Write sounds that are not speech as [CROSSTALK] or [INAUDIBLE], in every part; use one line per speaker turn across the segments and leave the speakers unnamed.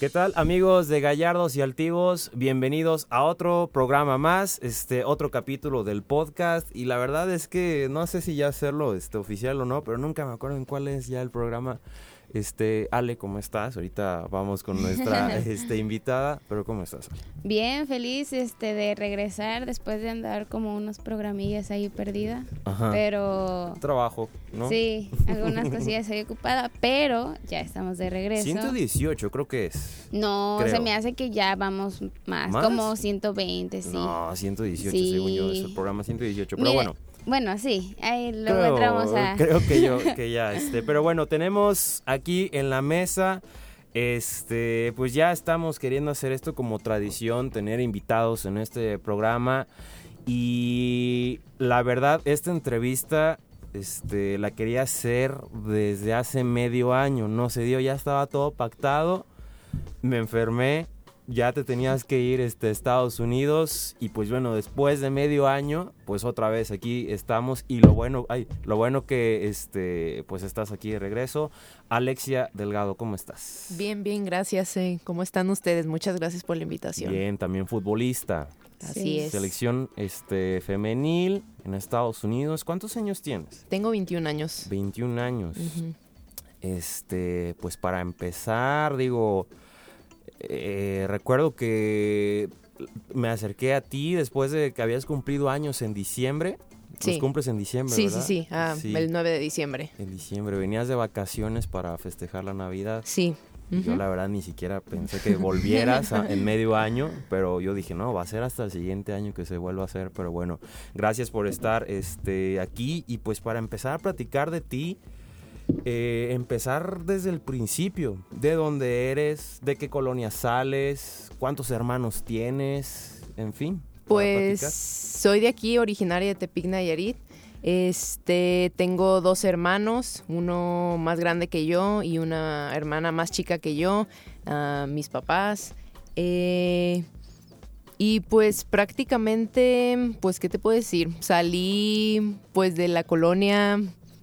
¿Qué tal amigos de Gallardos y Altivos? Bienvenidos a otro programa más, este otro capítulo del podcast y la verdad es que no sé si ya hacerlo este oficial o no, pero nunca me acuerdo en cuál es ya el programa. Este, Ale, ¿cómo estás? Ahorita vamos con nuestra [LAUGHS] este, invitada, pero ¿cómo estás?
Bien, feliz este de regresar después de andar como unos programillas ahí perdida.
Ajá.
Pero
Trabajo, ¿no?
sí, algunas cosillas ahí ocupada, pero ya estamos de regreso.
118 creo que es.
No,
creo.
se me hace que ya vamos más,
¿Más?
como 120, sí.
No, 118
Sí.
según yo, es el programa 118, pero
Mire,
bueno.
Bueno, sí, ahí luego
creo,
entramos a...
creo que yo [LAUGHS] que ya este pero bueno tenemos aquí en la mesa este pues ya estamos queriendo hacer esto como tradición tener invitados en este programa. Y la verdad esta entrevista este la quería hacer desde hace medio año no se dio ya estaba todo pactado. Me enfermé ya te tenías que ir este, a Estados Unidos y pues bueno, después de medio año, pues otra vez aquí estamos y lo bueno, ay, lo bueno que este, pues estás aquí de regreso. Alexia Delgado, ¿cómo estás?
Bien, bien, gracias. eh. ¿Cómo están ustedes? Muchas gracias por la invitación.
Bien, también futbolista.
Así
Sí.
es.
Selección este, femenil en Estados Unidos. ¿Cuántos años tienes?
Tengo 21 años.
21 años. Este, pues para empezar, digo, eh, recuerdo que me acerqué a ti después de que habías cumplido años en diciembre. Los
Sí.
cumples en diciembre,
Sí,
¿verdad?
sí, sí, ah,
Sí,
el 9 de diciembre.
En diciembre. Venías de vacaciones para festejar la Navidad.
Sí.
Yo la verdad ni siquiera pensé que volvieras a- en medio año, pero yo dije, no, va a ser hasta el siguiente año que se vuelva a hacer, pero bueno, gracias por estar este, aquí y pues para empezar a platicar de ti, eh, empezar desde el principio, de dónde eres, de qué colonia sales, cuántos hermanos tienes, en fin.
Pues soy de aquí, originaria de Tepic, Nayarit. Este, tengo dos hermanos, uno más grande que yo y una hermana más chica que yo, ah, mis papás. eh, y pues prácticamente, pues, ¿qué te puedo decir? Salí pues de la colonia,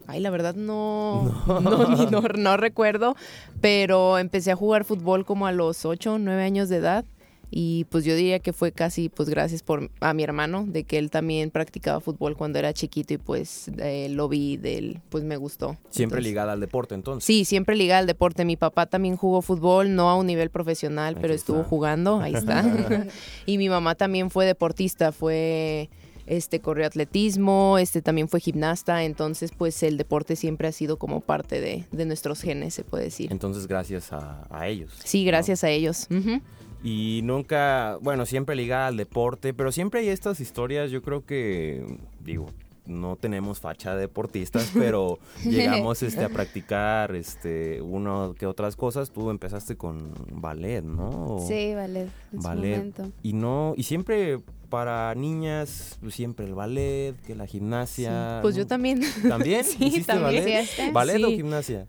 ay, la verdad no, [LAUGHS] no, ni- no, no recuerdo, pero empecé a jugar fútbol como a los 8, 9 años de edad. Y pues yo diría que fue casi pues gracias por a mi hermano, de que él también practicaba fútbol cuando era chiquito y pues eh, lo vi de él, pues me gustó.
Siempre
Entonces-
ligada al deporte entonces.
Sí, siempre ligada al deporte. Mi papá también jugó fútbol, no a un nivel profesional,
Aquí
pero estuvo jugando, ahí está. [LAUGHS] [LAUGHS] y mi mamá también fue deportista, fue este corrió atletismo, este también fue gimnasta, entonces pues el deporte siempre ha sido como parte de, de nuestros genes, se puede decir.
Entonces gracias a, a ellos.
Sí,
¿no?
gracias a ellos.
Y nunca, bueno, siempre ligada al deporte, pero siempre hay estas historias, yo creo que, digo, no tenemos facha de deportistas, [LAUGHS] pero [LAUGHS] llegamos este, a practicar este, uno que otras cosas. Tú empezaste con ballet, ¿no? O-
Sí, vale, en su
ballet.
momento.
Y no, y siempre para niñas, pues, siempre el ballet, que la gimnasia.
Pues yo también.
¿También? [LAUGHS]
Sí,
¿Hiciste
también.
ballet?
¿Hiciste?
¿Ballet o gimnasia?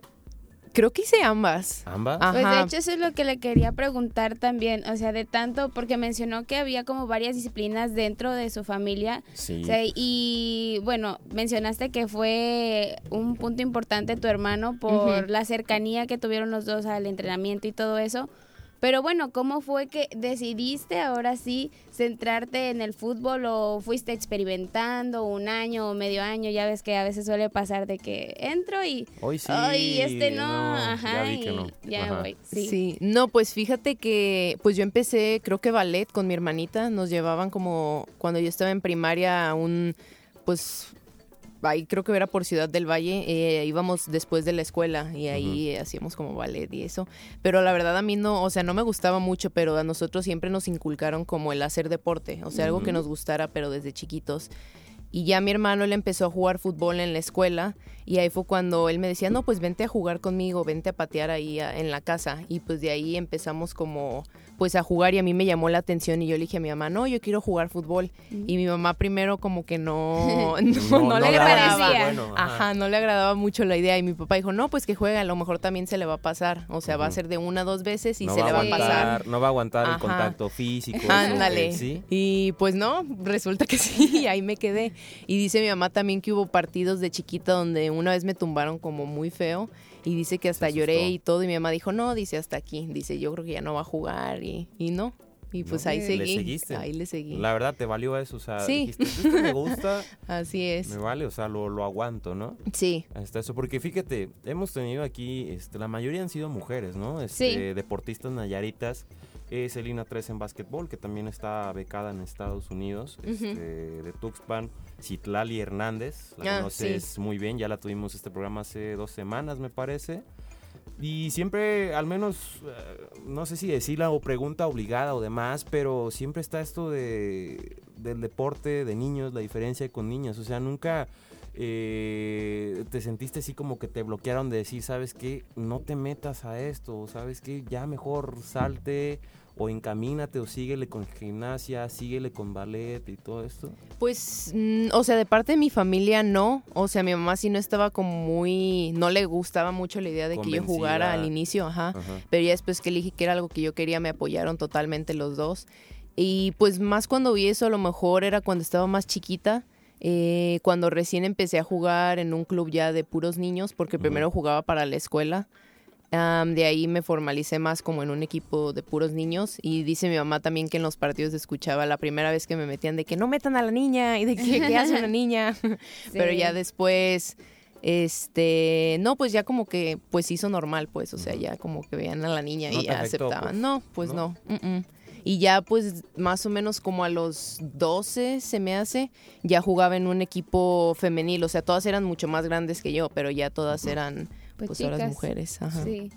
Creo que hice ambas.
¿Ambas?
Ah.
Pues de
Ajá.
hecho eso es lo que le quería preguntar también, o sea, de tanto, porque mencionó que había como varias disciplinas dentro de su familia,
Sí.
o sea, y bueno, mencionaste que fue un punto importante tu hermano por la cercanía que tuvieron los dos al entrenamiento y todo eso, pero bueno, ¿cómo fue que decidiste ahora sí centrarte en el fútbol o fuiste experimentando un año o medio año? Ya ves que a veces suele pasar de que entro y
Hoy sí.
Ay, este no,
Ya
ajá,
vi que
y
no.
ya
Ajá.
voy.
Sí.
Sí.
no, pues fíjate que pues yo empecé, creo que ballet con mi hermanita, nos llevaban como cuando yo estaba en primaria a un pues ahí creo que era por Ciudad del Valle, eh, íbamos después de la escuela y ahí hacíamos como ballet y eso. Pero la verdad a mí no, o sea, no me gustaba mucho, pero a nosotros siempre nos inculcaron como el hacer deporte, o sea, algo que nos gustara, pero desde chiquitos. Y ya mi hermano él empezó a jugar fútbol en la escuela Y ahí fue cuando él me decía, no, pues vente a jugar conmigo, vente a patear ahí a- en la casa. Y pues de ahí empezamos como pues a jugar y a mí me llamó la atención y yo le dije a mi mamá, no, yo quiero jugar fútbol. Y mi mamá primero como que no, [LAUGHS] [LAUGHS] no, no le
le
agradaba.
parecía.
Bueno,
Ajá, no le agradaba mucho la idea y mi papá dijo, no, pues que juega, a lo mejor también se le va a pasar. O sea, va a ser de una a dos veces y
no
se le va a pasar.
No va a aguantar el contacto físico. [LAUGHS]
Ándale. Y pues no, resulta que sí, ahí me quedé. Y dice mi mamá también que hubo partidos de chiquita donde una vez me tumbaron como muy feo y dice que hasta lloré y todo y mi mamá dijo, no, dice hasta aquí, dice yo creo que ya no va a jugar y, y no. Y pues
No,
ahí
le
seguí.
seguiste.
Ahí le seguí.
La verdad, te valió eso, o sea,
Sí.
dijiste, esto me [LAUGHS] gusta,
Así es.
me vale, o sea, lo, lo aguanto, ¿no?
Sí.
Hasta eso, porque fíjate, hemos tenido aquí, este, la mayoría han sido mujeres, ¿no? Este,
Sí.
Deportistas nayaritas. Es Elina 3 en básquetbol, que también está becada en Estados Unidos, este, de Tuxpan. Citlali Hernández, la
Ah,
conoces muy bien, ya la tuvimos este programa hace dos semanas, me parece. Y siempre, al menos, eh, no sé si decirla o pregunta obligada o demás, pero siempre está esto de, del deporte de niños, la diferencia con niñas. O sea, nunca eh, te sentiste así como que te bloquearon de decir, ¿sabes qué? No te metas a esto, ¿sabes qué? Ya mejor salte o encamínate o síguele con gimnasia, síguele con ballet y todo esto.
Pues, mm, o sea, de parte de mi familia no. O sea, mi mamá sí no estaba como muy... No le gustaba mucho la idea de que yo jugara al inicio, ajá.
Ajá.
Pero ya después que le dije que era algo que yo quería, me apoyaron totalmente los dos. Y pues más cuando vi eso, a lo mejor era cuando estaba más chiquita, eh, cuando recién empecé a jugar en un club ya de puros niños, porque primero jugaba para la escuela. De ahí me formalicé más como en un equipo de puros niños y dice mi mamá también que en los partidos escuchaba la primera vez que me metían de que no metan a la niña y de que qué hace una [LAUGHS] niña [LAUGHS] pero ya después este no pues ya como que pues hizo normal pues o sea ya como que veían a la niña
No
y
afectó,
aceptaban.
pues,
no pues
¿no?
y ya pues más o menos como a los 12 se me hace ya jugaba en un equipo femenil o sea todas eran mucho más grandes que yo pero ya todas eran
Pues,
pues, ahora
chicas.
mujeres ajá.
Sí.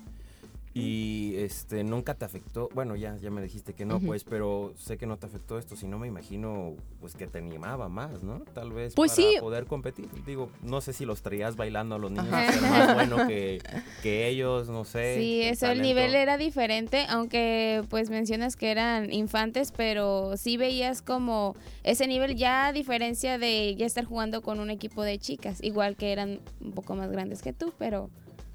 Y este nunca te afectó, bueno, ya ya me dijiste que no, pues, pero sé que no te afectó esto, si no me imagino pues que te animaba más, ¿no? Tal vez
Pues
para
sí.
poder competir. Digo, no sé si los traías bailando a los niños
Ajá.
a más bueno que, [LAUGHS] que ellos, no sé.
Sí, eso, el nivel era diferente, aunque pues mencionas que eran infantes, pero sí veías como ese nivel ya a diferencia de ya estar jugando con un equipo de chicas, igual que eran un poco más grandes que tú, pero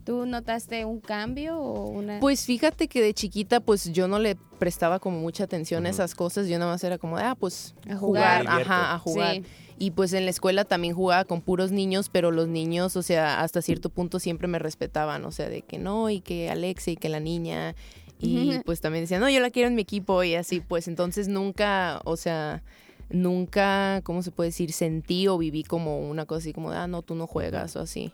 ¿tú notaste un cambio o una...?
Pues fíjate que de chiquita pues yo no le prestaba como mucha atención a esas cosas, yo nada más era como, de, ah, pues
A
jugar,
jugar.
ajá, a jugar.
Sí.
Y pues en la escuela también jugaba con puros niños, pero los niños, o sea, hasta cierto punto siempre me respetaban, o sea, de que no, y que Alexa y que la niña. Y pues también decían, no, yo la quiero en mi equipo y así, pues entonces nunca, o sea, nunca, ¿cómo se puede decir? Sentí o viví como una cosa así como, de, ah, no, tú no juegas o así.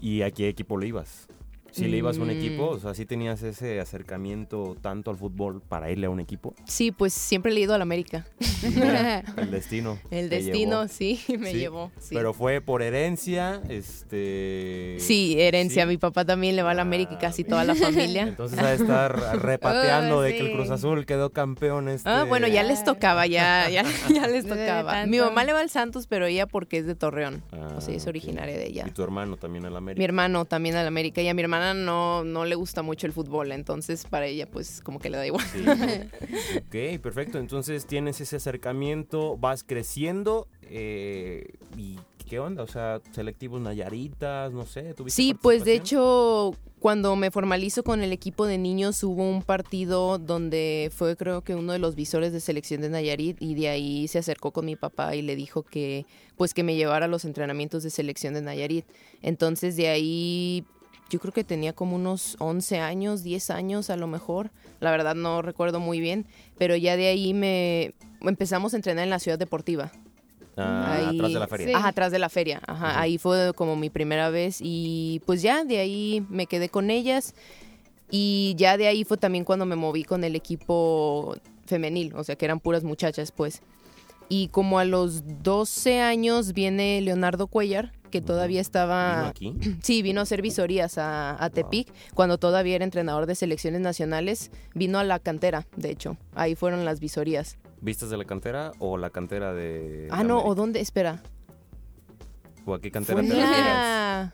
¿Y a qué equipo le ibas? Si le ibas a un
Mm.
equipo, o sea, si tenías ese acercamiento tanto al fútbol para irle a un equipo.
Sí, pues siempre he ido a la América.
Mira, el destino. [LAUGHS]
El destino,
llevó.
sí, [LAUGHS] me
Sí,
llevó. Sí.
Pero fue por herencia, este...
Sí, herencia.
sí.
Mi papá también le va a la América y
Ah,
casi toda la familia. [LAUGHS]
Entonces ha de estar repateando
Oh,
de que el
sí.
Cruz Azul quedó campeón este...
Ah, bueno, ya les tocaba, ya, ya, ya les tocaba. Mi mamá le va al Santos, pero ella porque es de Torreón. o sea,
Ah,
es originaria de ella.
Y tu hermano también al
Mi
América.
hermano también al América y a mi hermana no, no le gusta mucho el fútbol, entonces para ella pues como que le da igual.
Sí, ok, perfecto. Entonces tienes ese acercamiento, vas creciendo eh, y ¿qué onda? O sea, selectivos Nayaritas, no sé. ¿tuviste
Sí, pues de hecho, cuando me formalizo con el equipo de niños hubo un partido donde fue creo que uno de los visores de selección de Nayarit y de ahí se acercó con mi papá y le dijo que pues que me llevara a los entrenamientos de selección de Nayarit. Entonces de ahí yo creo que tenía como unos 11 años, 10 años a lo mejor. La verdad no recuerdo muy bien, pero ya de ahí me empezamos a entrenar en la ciudad deportiva.
Ah,
ahí-
atrás de la feria.
Sí.
Ajá, atrás de la feria. Ajá, ahí fue como mi primera vez y pues ya de ahí me quedé con ellas y ya de ahí fue también cuando me moví con el equipo femenil, o sea que eran puras muchachas pues. Y como a los 12 años viene Leonardo Cuellar, que todavía
¿Vino
estaba...
aquí? [CLEARS THROAT]
Sí, vino a hacer visorías a, a Tepic, cuando todavía era entrenador de selecciones nacionales. Vino a la cantera, de hecho. Ahí fueron las visorías.
¿Vistas de la cantera o la cantera de...
Ah, no, ¿o dónde? Espera.
¿O a qué cantera te
la-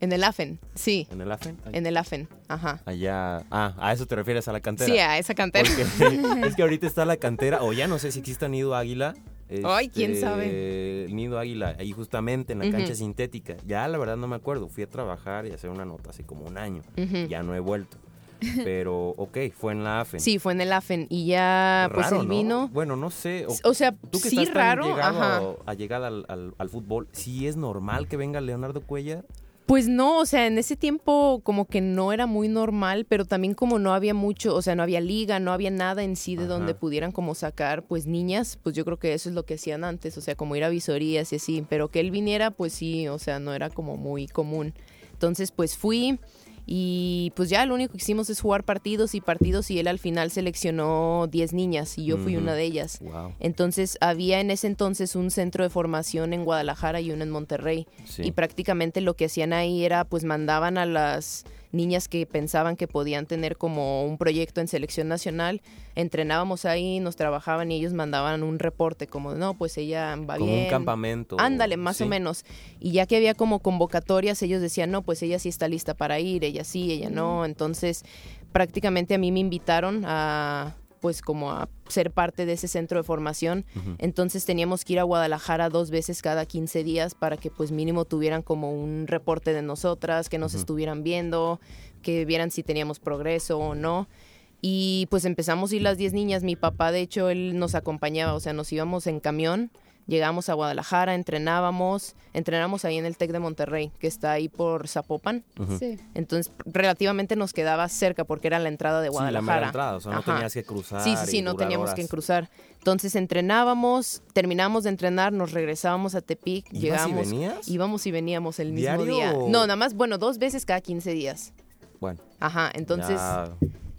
En el AFEN, sí.
¿En el AFEN? Ay,
En el AFEN, ajá.
Allá. Ah, a eso te refieres a la cantera.
Sí, a esa cantera.
Porque [LAUGHS] es que ahorita está la cantera, o ya no sé si existe Nido Águila.
Ay, quién
este,
sabe.
El Nido Águila, ahí justamente en la cancha sintética. Ya la verdad no me acuerdo. Fui a trabajar y a hacer una nota hace como un año. Ya no he vuelto. [LAUGHS] Pero, ok, fue en la AFEN.
Sí, fue en el AFEN y ya pues
¿no?
vino.
Bueno, no sé. o-
O sea,
Tú que
sí
estás
raro, ajá.
a, a llegar al, al- al fútbol, ¿sí es normal que venga Leonardo Cuellar?
Pues no, o sea, en ese tiempo como que no era muy normal, pero también como no había mucho, o sea, no había liga, no había nada en sí de
Ajá.
donde pudieran como sacar pues niñas, pues yo creo que eso es lo que hacían antes, o sea, como ir a visorías y así, pero que él viniera pues sí, o sea, no era como muy común. Entonces pues fui y pues ya lo único que hicimos es jugar partidos y partidos y él al final seleccionó 10 niñas y yo fui una de ellas.
Wow.
Entonces había en ese entonces un centro de formación en Guadalajara y uno en Monterrey.
Sí.
Y prácticamente lo que hacían ahí era pues mandaban a las niñas que pensaban que podían tener como un proyecto en selección nacional, entrenábamos ahí, nos trabajaban y ellos mandaban un reporte como, no, pues ella va
Como
bien.
un campamento.
Ándale, más
sí.
o menos. Y ya que había como convocatorias, ellos decían, no, pues ella sí está lista para ir, ella sí, ella no. Entonces, prácticamente a mí me invitaron a pues como a ser parte de ese centro de formación. Entonces teníamos que ir a Guadalajara dos veces cada 15 días para que pues mínimo tuvieran como un reporte de nosotras, que nos estuvieran viendo, que vieran si teníamos progreso o no. Y pues empezamos a ir las 10 niñas. Mi papá, de hecho, él nos acompañaba, o sea, nos íbamos en camión, llegamos a Guadalajara, entrenábamos, entrenamos ahí en el TEC de Monterrey, que está ahí por Zapopan.
Sí.
Entonces, relativamente nos quedaba cerca porque era la entrada de
Sí, la mera
Guadalajara.
entrada, o sea, no
Ajá.
tenías que cruzar.
Sí, sí, sí, no teníamos
horas.
que cruzar. Entonces entrenábamos, terminábamos de entrenar, nos regresábamos a Tepic,
¿Ibas y venías?
íbamos y veníamos el mismo
¿Diario
día. No, nada más, bueno, dos veces cada 15 días.
Bueno,
Ajá, entonces
ya-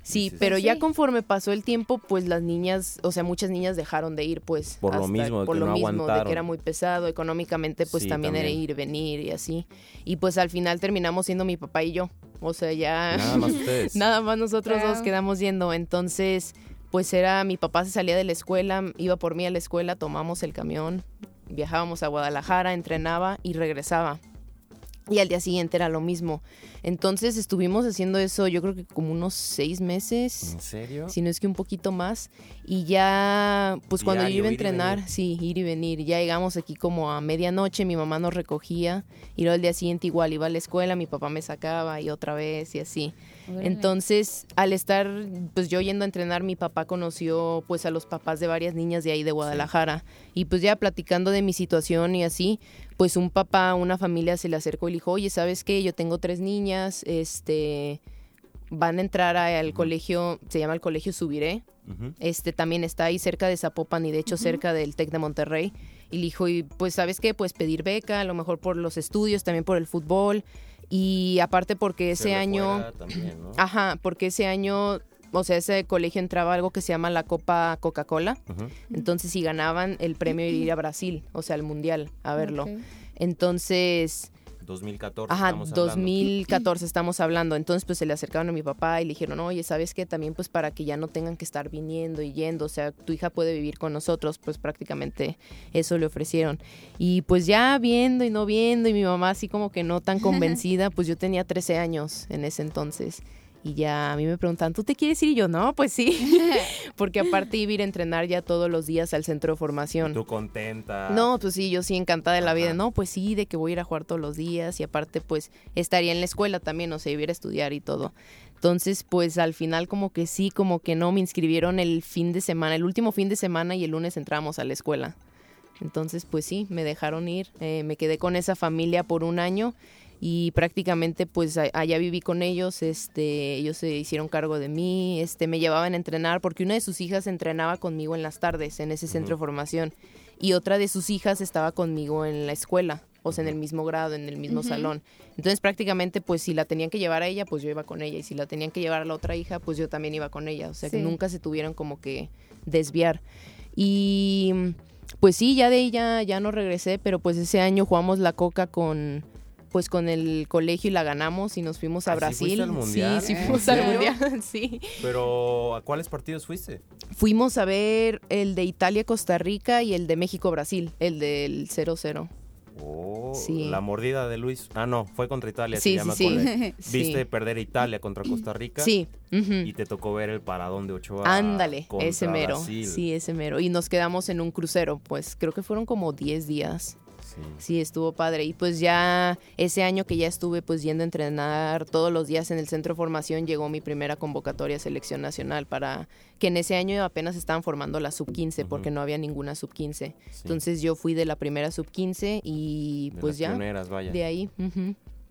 sí,
sí,
pero
sí.
ya conforme pasó el tiempo, pues las niñas, o sea, muchas niñas dejaron de ir, pues
Por lo mismo, de
por
que
lo
no
mismo, de que era muy pesado económicamente, pues
Sí,
también, era ir, venir y así. Y pues al final terminamos siendo mi papá y yo. O sea, ya
Nada más ustedes. [LAUGHS]
Nada más nosotros dos quedamos yendo. Entonces, pues era mi papá se salía de la escuela, iba por mí a la escuela, tomamos el camión, viajábamos a Guadalajara, entrenaba y regresaba. Y al día siguiente era lo mismo. Entonces estuvimos haciendo eso yo creo que como unos seis meses,
¿En serio?
si no es que un poquito más. Y ya, pues cuando yo iba a entrenar, sí, ir y venir. Ya llegamos aquí como a medianoche, mi mamá nos recogía. Y luego al día siguiente igual iba a la escuela, mi papá me sacaba y otra vez y así. Entonces, al estar pues yo yendo a entrenar, mi papá conoció pues a los papás de varias niñas de ahí de Guadalajara y pues ya platicando de mi situación y así, pues un papá, una familia se le acercó y le dijo, "Oye, ¿sabes qué? Yo tengo tres niñas, este van a entrar a- al colegio, se llama el Colegio Subiré, este también está ahí cerca de Zapopan y de hecho cerca del TEC de Monterrey. Y le dijo, y pues sabes qué, pues pedir beca, a lo mejor por los estudios, también por el fútbol. Y aparte porque ese año,
fuera también, ¿no?
ajá, porque ese año, o sea, ese colegio entraba algo que se llama la Copa Coca-Cola. Entonces si ganaban el premio de ir a Brasil, o sea, al Mundial, a verlo. Entonces,
2014
Ajá,
estamos hablando.
2014 estamos hablando. Entonces, pues se le acercaron a mi papá y le dijeron, oye, ¿sabes qué? También pues para que ya no tengan que estar viniendo y yendo, o sea, tu hija puede vivir con nosotros, pues prácticamente eso le ofrecieron. Y pues ya viendo y no viendo y mi mamá así como que no tan [LAUGHS] convencida, pues yo tenía 13 años en ese entonces. Y ya a mí me preguntan, ¿tú te quieres ir? Y yo, no, pues sí. [LAUGHS] [LAUGHS] Porque aparte iba a ir a entrenar ya todos los días al centro de formación.
Tú contenta.
No, pues sí, yo sí encantada de la vida. No, pues sí, de que voy a ir a jugar todos los días y aparte pues estaría en la escuela también, o sea, iba a ir a estudiar y todo. Entonces, pues al final como que sí, como que no, me inscribieron el fin de semana, el último fin de semana y el lunes entramos a la escuela. Entonces, pues sí, me dejaron ir, eh, me quedé con esa familia por un año y prácticamente pues a- allá viví con ellos, este, ellos se hicieron cargo de mí, este, me llevaban a entrenar porque una de sus hijas entrenaba conmigo en las tardes en ese centro de formación y otra de sus hijas estaba conmigo en la escuela, o sea, en el mismo grado, en el mismo salón. Entonces prácticamente pues si la tenían que llevar a ella, pues yo iba con ella y si la tenían que llevar a la otra hija, pues yo también iba con ella, o sea, que nunca se tuvieron como que desviar. Y pues sí, ya de ahí ya, ya no regresé, pero pues ese año jugamos la coca con pues con el colegio y la ganamos y nos fuimos a
¿Ah,
Brasil.
al mundial?
Sí, sí
¿En
fuimos al mundial, [LAUGHS] sí.
Pero, ¿a cuáles partidos fuiste?
Fuimos a ver el de Italia-Costa Rica y el de México-Brasil, el del 0-0.
Oh,
Sí.
La mordida de Luis. Ah, no, fue contra Italia.
Sí, sí, [LAUGHS] sí.
Viste perder Italia contra Costa Rica.
Sí.
Y te tocó ver el paradón de Ochoa.
Ándale, ese mero.
Brasil.
Sí, ese mero. Y nos quedamos en un crucero, pues creo que fueron como 10 días.
Sí.
Sí, estuvo padre. Y pues ya ese año que ya estuve pues yendo a entrenar todos los días en el centro de formación, llegó mi primera convocatoria a selección nacional para que en ese año apenas estaban formando la sub 15 porque no había ninguna sub 15.
Sí.
Entonces yo fui de la primera sub 15 y
De
pues
las
ya
vaya.
de ahí.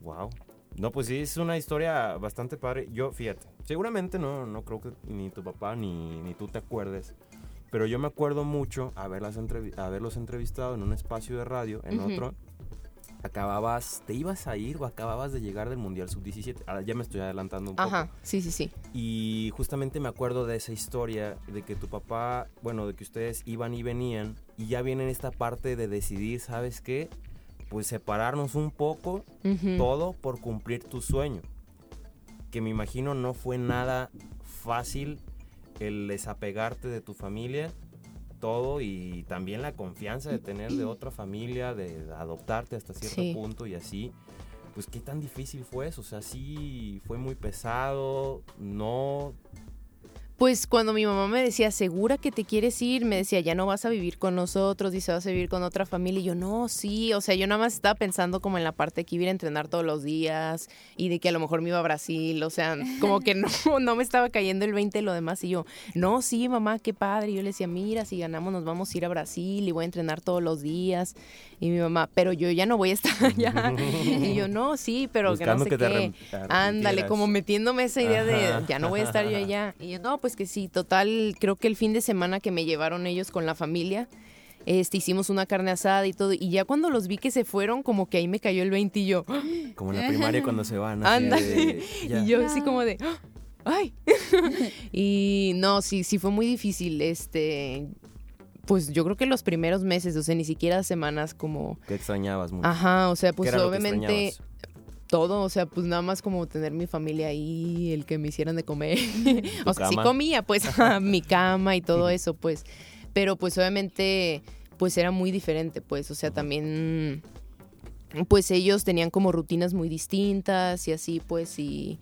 Wow. No, pues sí, es una historia bastante padre. Yo, fíjate, seguramente no, no creo que ni tu papá ni, ni tú te acuerdes. Pero yo me acuerdo mucho haberlas haberlos entrevistado en un espacio de radio, en
Ujú.
otro. Acababas, ¿te ibas a ir o acababas de llegar del Mundial Sub-17? Ahora ya me estoy adelantando un poco.
Ajá, sí, sí, sí.
Y justamente me acuerdo de esa historia de que tu papá, bueno, de que ustedes iban y venían y ya viene esta parte de decidir, ¿sabes qué? Pues separarnos un poco,
Ujú.
todo por cumplir tu sueño. Que me imagino no fue nada fácil el desapegarte de tu familia, todo y también la confianza de tener de otra familia, de adoptarte hasta cierto
Sí.
punto y así. Pues qué tan difícil fue eso, o sea, sí fue muy pesado, no,
Pues cuando mi mamá me decía, ¿segura que te quieres ir? Me decía, ya no vas a vivir con nosotros, dice, vas a vivir con otra familia. Y yo, no, sí. O sea, yo nada más estaba pensando como en la parte de que iba a entrenar todos los días y de que a lo mejor me iba a Brasil. O sea, [LAUGHS] como que no, no me estaba cayendo el 20 y lo demás. Y yo, no, sí, mamá, qué padre. Y yo le decía, mira, si ganamos nos vamos a ir a Brasil y voy a entrenar todos los días. Y mi mamá, pero yo ya no voy a estar allá. y yo, no, sí, pero que no
buscando
sé
que te
qué. Ándale, como metiéndome esa idea
Ajá.
de ya no voy a estar yo allá. Y yo, no, pues que sí, total, creo que el fin de semana que me llevaron ellos con la familia, este, hicimos una carne asada y todo. Y ya cuando los vi que se fueron, como que ahí me cayó el 20 y yo, ¡ah!
como en la primaria cuando se van.
ándale. [LAUGHS] Y yo así como de, ¡ah! ¡ay! [LAUGHS] y no, sí, sí fue muy difícil. Este, pues yo creo que los primeros meses, o sea, ni siquiera semanas como...
Que extrañabas mucho.
Ajá, o sea,
¿Qué
pues obviamente todo, o sea, pues nada más como tener mi familia ahí, el que me hicieran de comer. [LAUGHS] o sea, sí comía, pues, [LAUGHS] mi cama y todo eso, pues. Pero pues obviamente, pues era muy diferente, pues, o sea, también, pues ellos tenían como rutinas muy distintas y así, pues, y...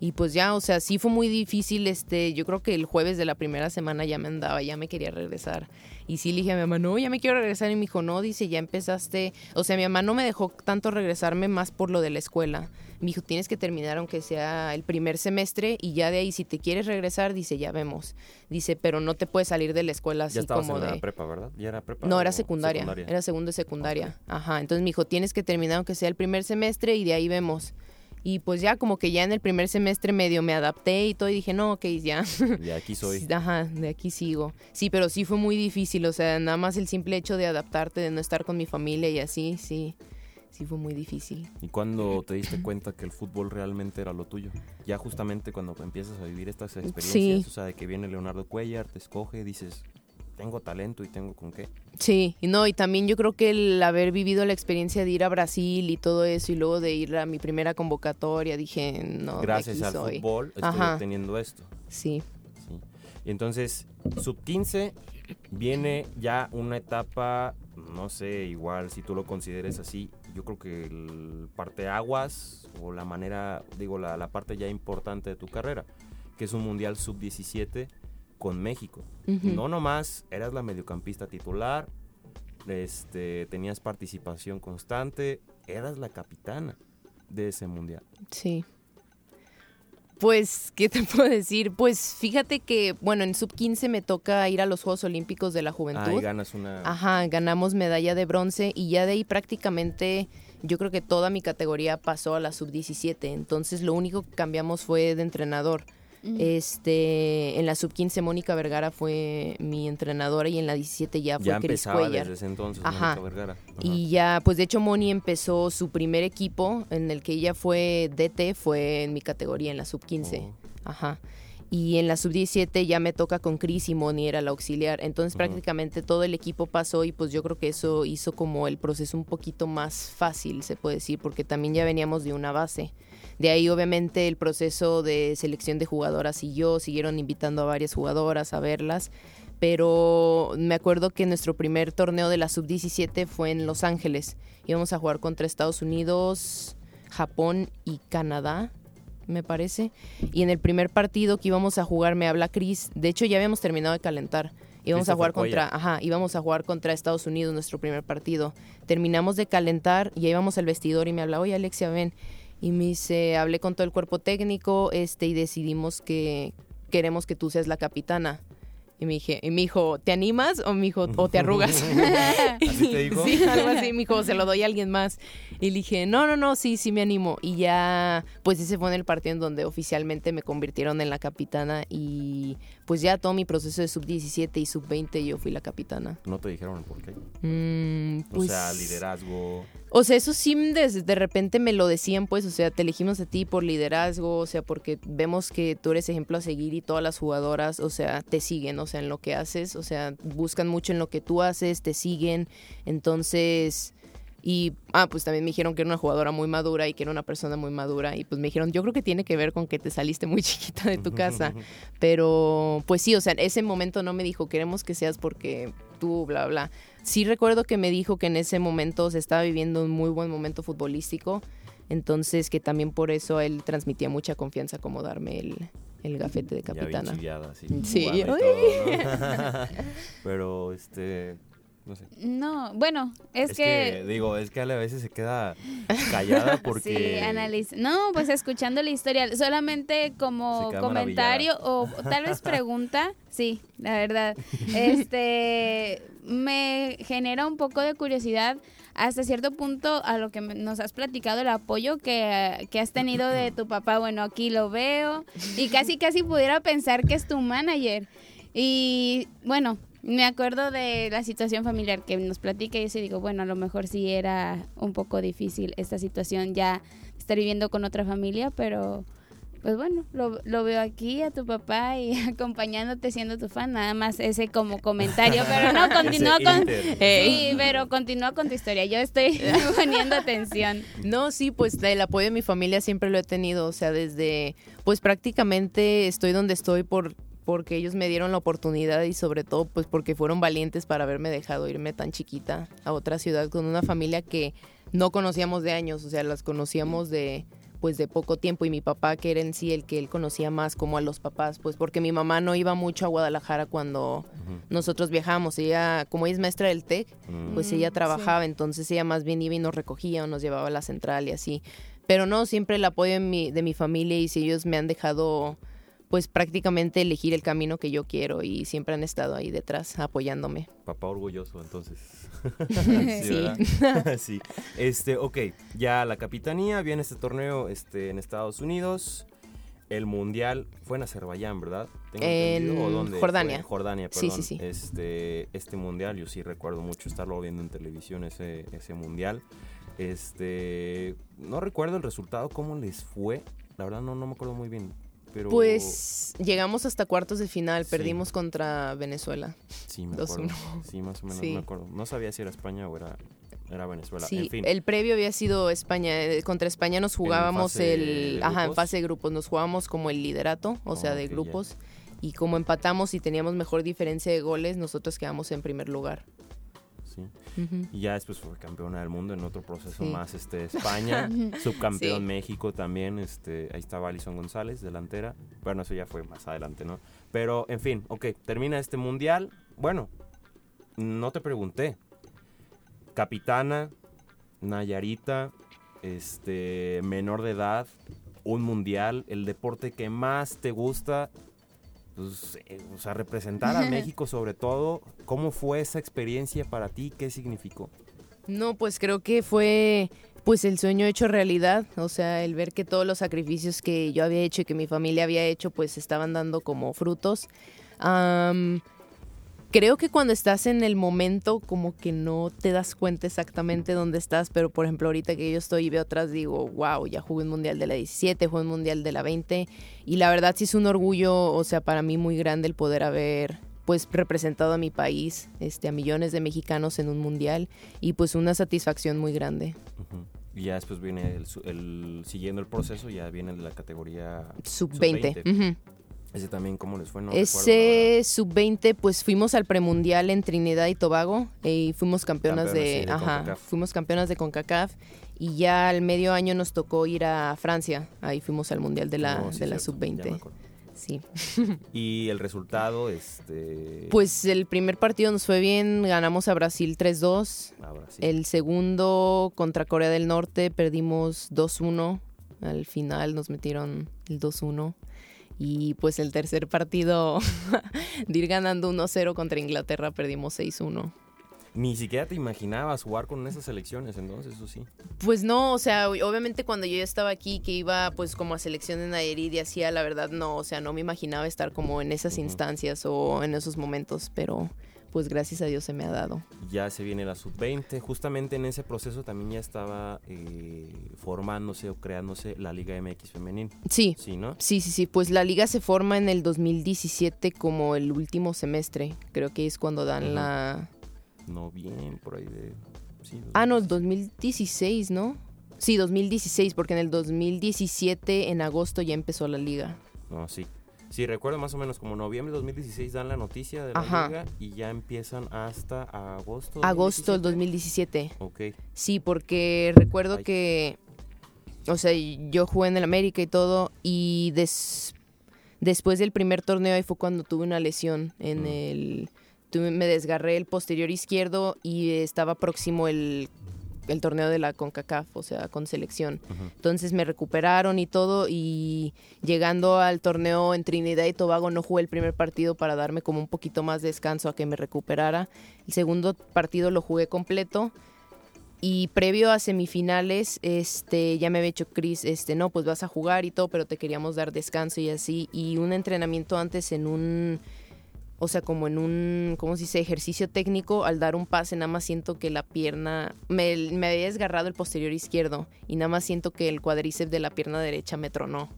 Y pues ya, o sea, sí fue muy difícil, este, yo creo que el jueves de la primera semana ya me andaba, ya me quería regresar. Y sí le dije a mi mamá, no, ya me quiero regresar. Y me dijo, no, dice, ya empezaste. O sea, mi mamá no me dejó tanto regresarme más por lo de la escuela. Me dijo, tienes que terminar aunque sea el primer semestre y ya de ahí, si te quieres regresar, dice, ya vemos. Dice, pero no te puedes salir de la escuela así
ya
como
en
de...
la prepa, ¿verdad? ¿Ya era prepa?
No, era
o
secundaria, era segundo de secundaria. Ajá, entonces me dijo, tienes que terminar aunque sea el primer semestre y de ahí vemos. Y pues ya como que ya en el primer semestre medio me adapté y todo y dije, no, ok, ya. [LAUGHS]
De aquí soy.
Ajá, de aquí sigo. Sí, pero sí fue muy difícil, o sea, nada más el simple hecho de adaptarte, de no estar con mi familia y así, sí, sí fue muy difícil.
¿Y cuando te diste cuenta que el fútbol realmente era lo tuyo? Ya justamente cuando empiezas a vivir estas experiencias,
Sí.
o sea, de que viene Leonardo Cuellar, te escoge, dices, tengo talento y tengo con qué.
Sí, y no, y también yo creo que el haber vivido la experiencia de ir a Brasil y todo eso, y luego de ir a mi primera convocatoria, dije, no,
Gracias al
soy.
fútbol estoy
Ajá.
obteniendo esto.
Sí,
Sí. Y entonces, sub 15 viene ya una etapa, no sé, igual si tú lo consideres así, yo creo que el parteaguas o la manera, digo, la, la parte ya importante de tu carrera, que es un mundial sub 17 con México. No nomás eras la mediocampista titular, este, tenías participación constante, eras la capitana de ese mundial.
Sí. Pues, ¿qué te [LAUGHS] puedo decir? Pues fíjate que, bueno, en sub 15 me toca ir a los Juegos Olímpicos de la
Ahí
Juventud.
ganas una...
Ajá, ganamos medalla de bronce y ya de ahí prácticamente yo creo que toda mi categoría pasó a la sub 17. Entonces lo único que cambiamos fue de entrenador. Este, en la sub 15 Mónica Vergara fue mi entrenadora y en la 17 ya fue
ya
Cris
empezaba
Cuellar.
desde ese entonces
Ajá.
Mónica Vergara. Ajá.
Y ya, pues de hecho Moni empezó su primer equipo en el que ella fue DT, fue en mi categoría, en la sub 15.
Oh.
Ajá. Y en la sub 17 ya me toca con Chris y Moni era la auxiliar. Entonces prácticamente todo el equipo pasó y pues yo creo que eso hizo como el proceso un poquito más fácil, se puede decir, porque también ya veníamos de una base. De ahí obviamente el proceso de selección de jugadoras siguió, siguieron invitando a varias jugadoras a verlas, pero me acuerdo que nuestro primer torneo de la sub-17 fue en Los Ángeles. Íbamos a jugar contra Estados Unidos, Japón y Canadá, me parece. Y en el primer partido que íbamos a jugar me habla Chris. De hecho, ya habíamos terminado de calentar. Íbamos a jugar contra, ajá, íbamos a jugar contra Estados Unidos nuestro primer partido. Terminamos de calentar y íbamos al vestidor y me habla, oye Alexia, ven. Y me dice, hablé con todo el cuerpo técnico, este, y decidimos que queremos que tú seas la capitana. Y me dije, y me dijo, ¿te animas o me dijo, o te arrugas? [LAUGHS]
¿Así te dijo?
Sí, algo así, me dijo, se lo doy a alguien más. Y le dije, no, no, no, sí, sí me animo. Y ya, pues ese fue en el partido en donde oficialmente me convirtieron en la capitana y pues ya todo mi proceso de sub-17 y sub-20 yo fui la capitana.
¿No te dijeron el por qué?
Mm,
o sea,
pues,
liderazgo.
O sea, eso sí de, de repente me lo decían, pues, o sea, te elegimos a ti por liderazgo, o sea, porque vemos que tú eres ejemplo a seguir y todas las jugadoras, o sea, te siguen, o sea, en lo que haces, o sea, buscan mucho en lo que tú haces, te siguen, entonces... Y, ah, pues también me dijeron que era una jugadora muy madura y que era una persona muy madura. Y pues me dijeron, yo creo que tiene que ver con que te saliste muy [LAUGHS] chiquita de tu casa. [LAUGHS] Pero, pues sí, o sea, ese momento no me dijo, queremos que seas porque tú, bla, bla. Sí recuerdo que me dijo que en ese momento se estaba viviendo un muy buen momento futbolístico. Entonces, que también por eso él transmitía mucha confianza como darme el, el gafete de capitana.
Ya bien así,
Sí.
y todo, ¿no? [LAUGHS] [LAUGHS] Pero, este, no sé.
No, bueno, es,
Es
que...
que, digo, es que a veces se queda callada [LAUGHS] porque...
Sí, analiza. No, pues escuchando la historia, solamente como comentario o tal vez pregunta, sí, la verdad. Este me genera un poco de curiosidad hasta cierto punto a lo que nos has platicado, el apoyo que, que has tenido de tu papá. Bueno, aquí lo veo y casi casi pudiera pensar que es tu manager. Y bueno, me acuerdo de la situación familiar que nos platica y yo digo, bueno, a lo mejor sí era un poco difícil esta situación ya estar viviendo con otra familia, pero pues bueno, lo, lo veo aquí a tu papá y [LAUGHS] acompañándote siendo tu fan, nada más ese como comentario, pero no, [LAUGHS] continúa con... Sí, pero continúa con tu historia, yo estoy [LAUGHS] poniendo atención.
No, sí, pues el apoyo de mi familia siempre lo he tenido, o sea, desde, pues prácticamente estoy donde estoy por porque ellos me dieron la oportunidad y sobre todo pues porque fueron valientes para haberme dejado irme tan chiquita a otra ciudad con una familia que no conocíamos de años, o sea, las conocíamos de pues de poco tiempo y mi papá que era en sí el que él conocía más como a los papás, pues porque mi mamá no iba mucho a Guadalajara cuando nosotros viajábamos, ella como ella es maestra del TEC,
Mm.
pues
Mm,
ella
sí.
trabajaba, entonces ella más bien iba y nos recogía o nos llevaba a la central y así. Pero no, siempre el apoyo de mi, de mi familia y si ellos me han dejado pues prácticamente elegir el camino que yo quiero y siempre han estado ahí detrás apoyándome.
Papá orgulloso, entonces. [LAUGHS]
Sí. [LAUGHS]
sí. Este, ok, ya la capitanía, viene este torneo este, en Estados Unidos. El mundial fue en Azerbaiyán, ¿verdad? Tengo
En. Jordania.
En Jordania,
Sí,
perdón.
sí, sí.
Este, este mundial, yo sí recuerdo mucho estarlo viendo en televisión, ese, ese mundial. Este, no recuerdo el resultado, cómo les fue. La verdad no, no me acuerdo muy bien. Pero
Pues llegamos hasta cuartos de final,
Sí.
perdimos contra Venezuela.
Sí, me
2-1.
acuerdo. Sí, más o menos
Sí.
me acuerdo. No sabía si era España o era, era Venezuela.
Sí,
en fin.
el previo había sido España. eh, Contra España nos jugábamos
fase
el. Ajá, en fase de grupos. Nos jugábamos como el liderato, o sea, de grupos. Y como empatamos y teníamos mejor diferencia de goles, nosotros quedamos en primer lugar.
Sí. Y ya después fue campeona del mundo en otro proceso
Sí.
más este [LAUGHS] España, subcampeón
Sí.
México también, este ahí estaba Alison González, delantera. Bueno, eso ya fue más adelante, ¿no? Pero en fin, ok, termina este mundial. Bueno, no te pregunté. Capitana, Nayarita, este menor de edad, un mundial, el deporte que más te gusta, pues, eh, o sea, representar a [LAUGHS] México sobre todo. ¿Cómo fue esa experiencia para ti? ¿Qué significó?
No, pues creo que fue pues el sueño hecho realidad, o sea, el ver que todos los sacrificios que yo había hecho y que mi familia había hecho pues estaban dando como frutos. Am, creo que cuando estás en el momento como que no te das cuenta exactamente dónde estás, pero por ejemplo ahorita que yo estoy y veo atrás digo, wow, ya jugué un mundial de la 17, jugué un mundial de la 20 y la verdad sí es un orgullo, o sea, para mí muy grande el poder haber pues representado a mi país, este, a millones de mexicanos en un mundial y pues una satisfacción muy grande.
Ujú. Y ya después viene el, el- siguiendo el proceso, ya viene la categoría
Sub 20.
Sub-20. Ese también, ¿cómo les fue? No
Ese sub-20, pues fuimos al premundial en Trinidad y Tobago y fuimos campeonas,
Campeonas,
de,
sí, de
ajá,
CONCACAF.
fuimos campeonas de CONCACAF y ya al medio año nos tocó ir a Francia, ahí fuimos al mundial de la,
No, sí,
de la
cierto, ya me
sub-20.
acuerdo.
Sí. [LAUGHS]
Y el resultado, este...
Pues el primer partido nos fue bien, ganamos a Brasil 3-2.
ahora sí.
El segundo contra Corea del Norte perdimos 2-1. Al final nos metieron el 2-1. Y pues el tercer partido [LAUGHS] de ir ganando 1-0 contra Inglaterra perdimos 6-1.
Ni siquiera te imaginabas jugar con esas selecciones, entonces, eso sí.
Pues no, o sea, ob- obviamente cuando yo ya estaba aquí, que iba pues como a selección de Nayarit y hacía, la verdad no, o sea, no me imaginaba estar como en esas instancias o en esos momentos, pero pues gracias a Dios se me ha dado.
Ya se viene la sub-20. Justamente en ese proceso también ya estaba eh, formándose o creándose la Liga MX femenil.
Sí,
Sí, ¿no?
Sí, sí, sí, pues la liga se forma en el 2017 como el último semestre, creo que es cuando dan la...
No bien, por ahí de... sí,
Ah, no,
2016.
2016, ¿no? Sí, 2016, porque en el 2017, en agosto, ya empezó la liga.
No, sí. Sí, recuerdo más o menos como noviembre de 2016 dan la noticia de la
Ajá.
liga y ya empiezan hasta agosto.
Agosto del
2017.
2017.
Ok.
Sí, porque recuerdo
Ay.
que, o sea, yo jugué en el América y todo, y des- después del primer torneo ahí fue cuando tuve una lesión en
Mm.
el... tuve- me desgarré el posterior izquierdo y estaba próximo el, el torneo de la CONCACAF, o sea, con selección. Entonces me recuperaron y todo y llegando al torneo en Trinidad y Tobago no jugué el primer partido para darme como un poquito más de descanso a que me recuperara. El segundo partido lo jugué completo y previo a semifinales este ya me había hecho Chris, este no, pues vas a jugar y todo, pero te queríamos dar descanso y así y un entrenamiento antes en un o sea, como en un, ¿cómo se dice? Ejercicio técnico, al dar un pase, nada más siento que la pierna, me, me había desgarrado el posterior izquierdo y nada más siento que el cuadríceps de la pierna derecha me tronó.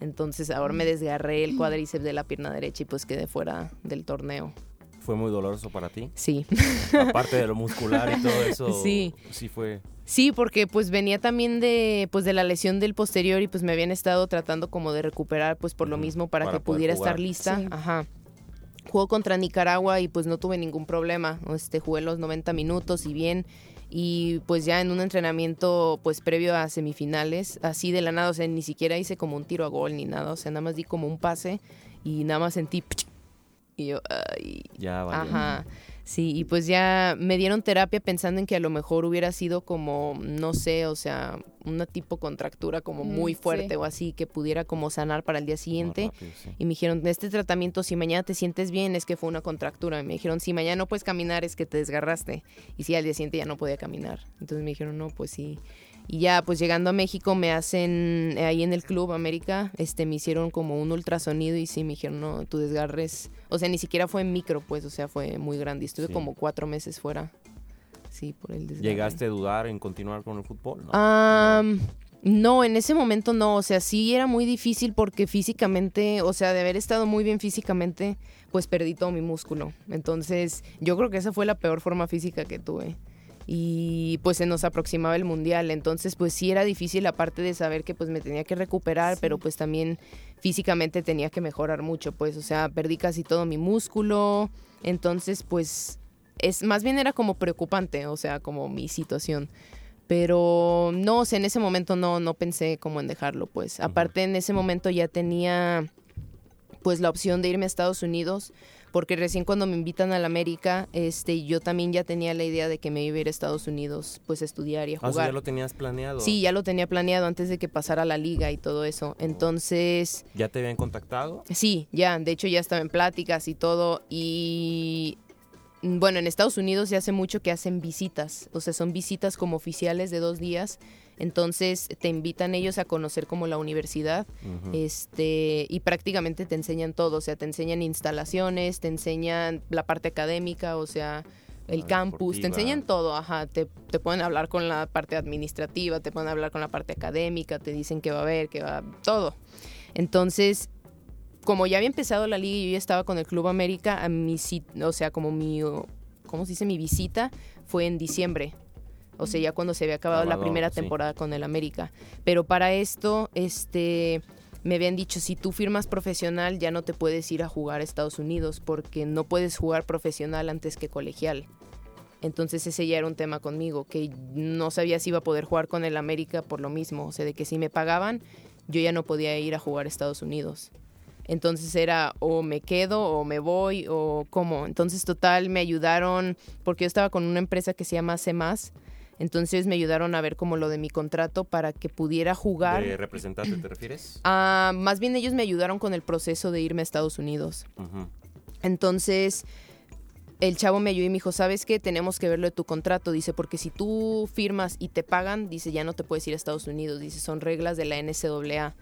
Entonces ahora me desgarré el cuadríceps de la pierna derecha y pues quedé fuera del torneo.
¿Fue muy doloroso para ti?
Sí. [LAUGHS]
Aparte de lo muscular y todo eso.
Sí.
Sí fue.
Sí, porque pues venía también de pues de la lesión del posterior y pues me habían estado tratando como de recuperar pues por lo mismo para,
para
que pudiera
jugar.
estar lista.
Sí.
Ajá. Jugó contra Nicaragua y pues no tuve ningún problema. Este jugué los 90 minutos y bien y pues ya en un entrenamiento pues previo a semifinales, así de la nada, o sea, ni siquiera hice como un tiro a gol ni nada, o sea, nada más di como un pase y nada más sentí y yo ay,
Ya valió.
Ajá. Sí, y pues ya me dieron terapia pensando en que a lo mejor hubiera sido como, no sé, o sea, una tipo contractura como
Mm,
muy
sí.
fuerte o así que pudiera como sanar para el día siguiente.
rápido, sí.
Y me dijeron, este tratamiento, si mañana te sientes bien, es que fue una contractura. Y me dijeron, si mañana no puedes caminar, es que te desgarraste. Y si al día siguiente ya no podía caminar. Entonces me dijeron, no, pues sí. Y ya, pues llegando a México, me hacen, eh, ahí en el Club América, este, me hicieron como un ultrasonido y sí, me dijeron, no, tu desgarres, o sea, ni siquiera fue micro, pues, o sea, fue muy grande. Estuve
Sí.
como cuatro meses fuera. Sí, por el desgarre.
¿Llegaste a dudar en continuar con el fútbol? No.
Am, no, en ese momento no, o sea, sí era muy difícil porque físicamente, o sea, de haber estado muy bien físicamente, pues perdí todo mi músculo. Entonces, yo creo que esa fue la peor forma física que tuve. Y pues se nos aproximaba el mundial, entonces pues sí era difícil aparte de saber que pues me tenía que recuperar, pero pues también físicamente tenía que mejorar mucho, pues, o sea, perdí casi todo mi músculo, entonces pues es más bien era como preocupante, o sea, como mi situación. Pero no, o sea, en ese momento no, no pensé como en dejarlo, pues. Aparte, en ese momento ya tenía pues la opción de irme a Estados Unidos, porque recién cuando me invitan a la América, este, yo también ya tenía la idea de que me iba a ir a Estados Unidos, pues a estudiar y a
Ah, o sea,
jugar.
ya lo tenías planeado.
Sí, ya lo tenía planeado antes de que pasara la liga y todo eso. Entonces,
¿Ya te habían contactado?
Sí, ya, de hecho ya estaba en pláticas y todo. Y mm, bueno, en Estados Unidos ya hace mucho que hacen visitas, o sea, son visitas como oficiales de dos días. Entonces te invitan ellos a conocer como la universidad este y prácticamente te enseñan todo, o sea, te enseñan instalaciones, te enseñan la parte académica, o sea, el
La
campus, te enseñan todo, ajá, te, te pueden hablar con la parte administrativa, te pueden hablar con la parte académica, te dicen qué va a haber, qué va, todo. Entonces, como ya había empezado la liga y yo ya estaba con el Club América, a mi, o sea, como mi, ¿cómo se dice? Mi visita fue en diciembre. O sea, ya cuando se había acabado la primera
sí.
temporada con el América. Pero para esto, este, me habían dicho, si tú firmas profesional ya no te puedes ir a jugar a Estados Unidos porque no puedes jugar profesional antes que colegial. Entonces ese ya era un tema conmigo, que no sabía si iba a poder jugar con el América por lo mismo, o sea, de que si me pagaban, yo ya no podía ir a jugar a Estados Unidos. Entonces era o me quedo o me voy o cómo. Entonces total me ayudaron porque yo estaba con una empresa que se llama C+, entonces me ayudaron a ver como lo de mi contrato para que pudiera jugar.
¿De representante te refieres?
Ah, más bien ellos me ayudaron con el proceso de irme a Estados Unidos. Entonces el chavo me ayudó y me dijo, ¿sabes qué? Tenemos que verlo de tu contrato. Dice, porque si tú firmas y te pagan, dice, ya no te puedes ir a Estados Unidos. Dice, son reglas de la NCAA.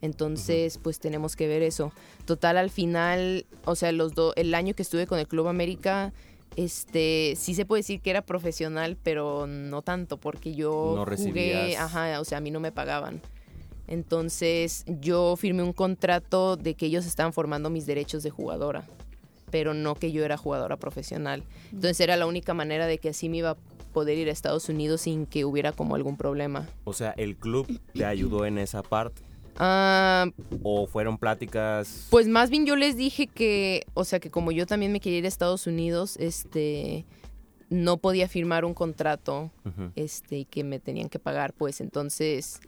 Entonces, pues tenemos que ver eso. Total, al final, o sea, los do- el año que estuve con el Club América, este, sí se puede decir que era profesional, pero no tanto, porque yo
No
jugué, ajá, o sea, a mí no me pagaban. Entonces, yo firmé un contrato de que ellos estaban formando mis derechos de jugadora, pero no que yo era jugadora profesional. Entonces, era la única manera de que así me iba a poder ir a Estados Unidos sin que hubiera como algún problema.
O sea, ¿el club te ayudó en esa parte?
Ah,
¿O fueron pláticas?
Pues más bien yo les dije que, o sea, que como yo también me quería ir a Estados Unidos, este, no podía firmar un contrato, este, y que me tenían que pagar, pues entonces,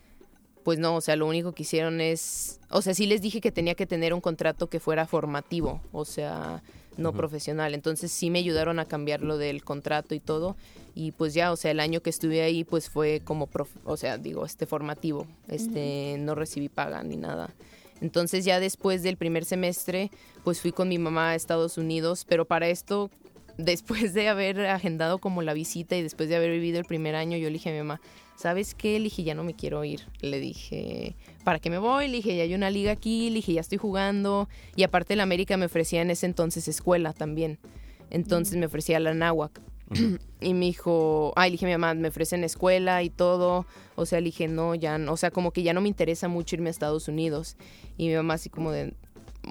pues no, o sea, lo único que hicieron es, o sea, sí les dije que tenía que tener un contrato que fuera formativo, o sea, no profesional. Entonces sí me ayudaron a cambiar lo del contrato y todo. Y pues ya, o sea, el año que estuve ahí pues fue como, prof- o sea, digo, este formativo. Este, no recibí paga ni nada. Entonces ya después del primer semestre pues fui con mi mamá a Estados Unidos, pero para esto [LAUGHS] después de haber agendado como la visita y después de haber vivido el primer año, yo le dije a mi mamá, ¿sabes qué? Le dije, ya no me quiero ir. Le dije, ¿para qué me voy? Le dije, ya hay una liga aquí, le dije, ya estoy jugando. Y aparte la América me ofrecía en ese entonces escuela también. Entonces me ofrecía la náhuac. [CLEARS THROAT] y me dijo, ay, le dije a mi mamá, me ofrecen escuela y todo. O sea, le dije, no, ya, no. o sea, como que ya no me interesa mucho irme a Estados Unidos. Y mi mamá así como de,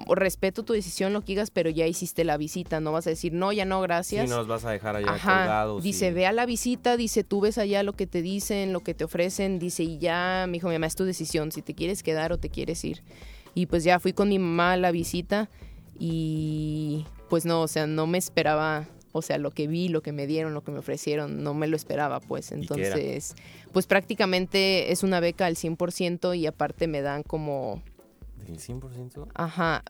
respeto tu decisión, lo que digas, pero ya hiciste la visita, no vas a decir, no, ya no, gracias.
Sí, nos vas a dejar allá
Ajá,
colgados.
dice,
y-
ve a la visita, dice, tú ves allá lo que te dicen, lo que te ofrecen, dice, y ya, mi hijo, mi mamá, es tu decisión, si te quieres quedar o te quieres ir. Y pues ya fui con mi mamá a la visita y pues no, o sea, no me esperaba, o sea, lo que vi, lo que me dieron, lo que me ofrecieron, no me lo esperaba, pues. Entonces, pues prácticamente es una beca al 100% y aparte me dan como
¿Del 100%?
Ajá.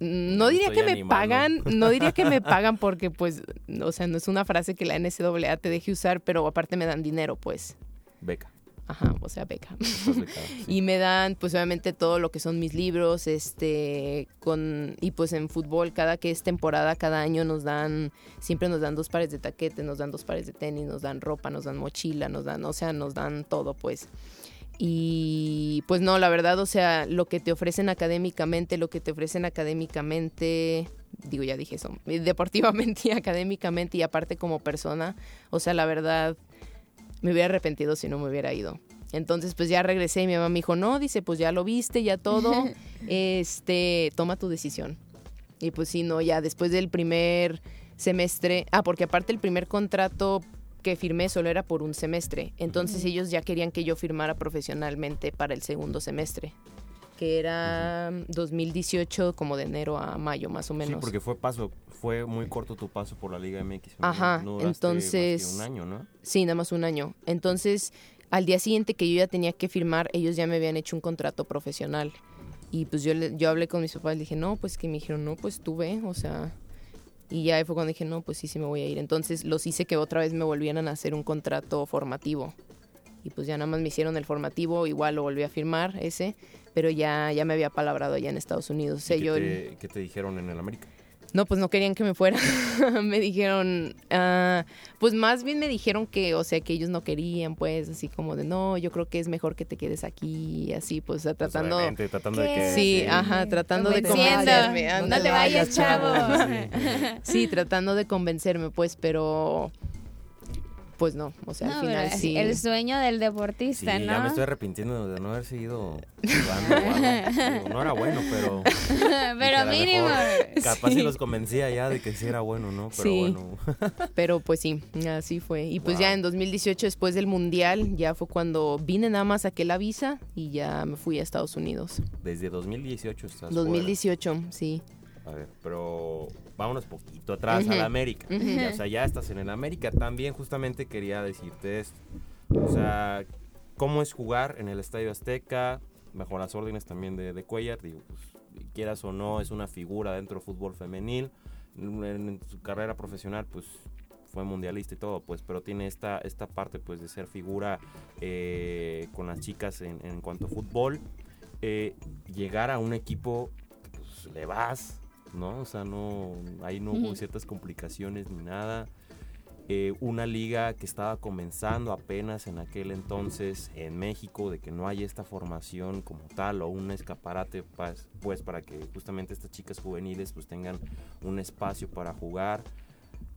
No
Me
diría
estoy
que me
animando.
pagan, [LAUGHS] no diría que me pagan porque pues, o sea, no es una frase que la NCAA te deje usar, pero aparte me dan dinero, pues.
Beca.
Ajá, o sea, beca. [LAUGHS]
Sí.
Y me dan, pues obviamente todo lo que son mis libros, este, con, y pues en fútbol, cada que es temporada, cada año nos dan, siempre nos dan dos pares de taquete, nos dan dos pares de tenis, nos dan ropa, nos dan mochila, nos dan, o sea, nos dan todo, pues. Y pues no, la verdad, o sea, lo que te ofrecen académicamente, lo que te ofrecen académicamente, digo, ya dije eso, deportivamente y [LAUGHS] académicamente y aparte como persona, o sea, la verdad, me hubiera arrepentido si no me hubiera ido. Entonces, pues ya regresé y mi mamá me dijo, no, dice, pues ya lo viste, ya todo, [LAUGHS] este, toma tu decisión. Y pues sí, no, ya después del primer semestre, ah, porque aparte el primer contrato que firmé solo era por un semestre, entonces ellos ya querían que yo firmara profesionalmente para el segundo semestre, que era 2018 como de enero a mayo más o
Sí,
menos.
porque fue paso, fue muy corto tu paso por la Liga MX.
Ajá,
No duraste más que
entonces-
un año, ¿no?
Sí, nada más un año. Entonces, al día siguiente que yo ya tenía que firmar, ellos ya me habían hecho un contrato profesional. Y pues yo, le- yo hablé con mis papás y dije, no, pues que me dijeron, no, pues tú ve, o sea... Y ya fue cuando dije, no, pues sí, sí me voy a ir. Entonces los hice que otra vez me volvieran a hacer un contrato formativo. Y pues ya nada más me hicieron el formativo, igual lo volví a firmar ese, pero ya, ya me había palabrado allá en Estados Unidos. O sea,
¿Y
yo...
qué, te, qué te dijeron en el América?
No, pues no querían que me fuera. [LAUGHS] me dijeron, ah, pues más bien me dijeron que, o sea, que ellos no querían, pues, así como de, no, yo creo que es mejor que te quedes aquí, así, pues, o sea,
Pues,
tratando...
tratando de que...
Sí, ajá, tratando de convencerme.
No te vayas, chavo.
Sí, tratando de convencerme, pues, pero pues no, o sea,
No,
al final sí.
El sueño del
Sí,
deportista, ¿no?
ya me estoy arrepintiendo de no haber seguido [LAUGHS] jugando. Digo, no era bueno, pero... [LAUGHS]
pero mínimo.
mejor Capaz si
Sí.
los convencía ya de que sí era bueno, ¿no? Pero
Sí.
bueno. [LAUGHS]
Pero pues sí, así fue. Y pues
Wow.
ya en 2018, después del Mundial, ya fue cuando vine nada más, saqué la visa y ya me fui a Estados Unidos.
Desde 2018 estás
2018, sí.
A ver, pero vámonos poquito atrás
Ujú.
a la América.
Ujú.
Ya, o sea, ya estás en el América. También justamente quería decirte esto. O sea, ¿cómo es jugar en el Estadio Azteca? Bajo las órdenes también de, de Cuellar. Digo, pues, quieras o no, es una figura dentro del fútbol femenil. En, en su carrera profesional, pues fue mundialista y todo, pues, pero tiene esta, esta parte, pues, de ser figura eh, con las chicas en, en cuanto a fútbol. Eh, llegar a un equipo, pues, le vas, ¿no? O sea, no, ahí no hubo ciertas complicaciones ni nada. Eh, una liga que estaba comenzando apenas en aquel entonces en México, de que no hay esta formación como tal o un escaparate pues, pues para que justamente estas chicas juveniles pues tengan un espacio para jugar.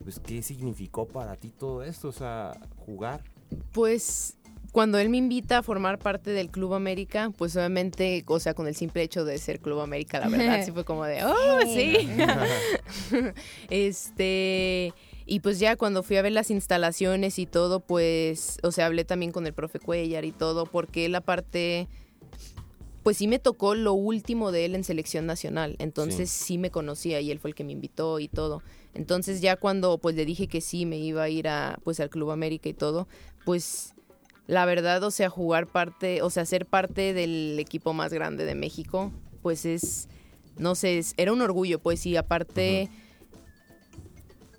Pues, ¿qué significó para ti todo esto? O sea, jugar.
Pues cuando él me invita a formar parte del Club América, pues obviamente, o sea, con el simple hecho de ser Club América, la verdad, sí fue como de, [LAUGHS] oh, sí. [LAUGHS] este, y pues ya cuando fui a ver las instalaciones y todo, pues, o sea, hablé también con el profe Cuellar y todo, porque la parte, pues sí me tocó lo último de él en selección nacional, entonces sí. me conocía y él fue el que me invitó y todo. Entonces ya cuando pues le dije que sí me iba a ir a pues al Club América y todo, pues la verdad, o sea, jugar parte, o sea, ser parte del equipo más grande de México, pues es, no sé, es- era un orgullo, pues, y aparte,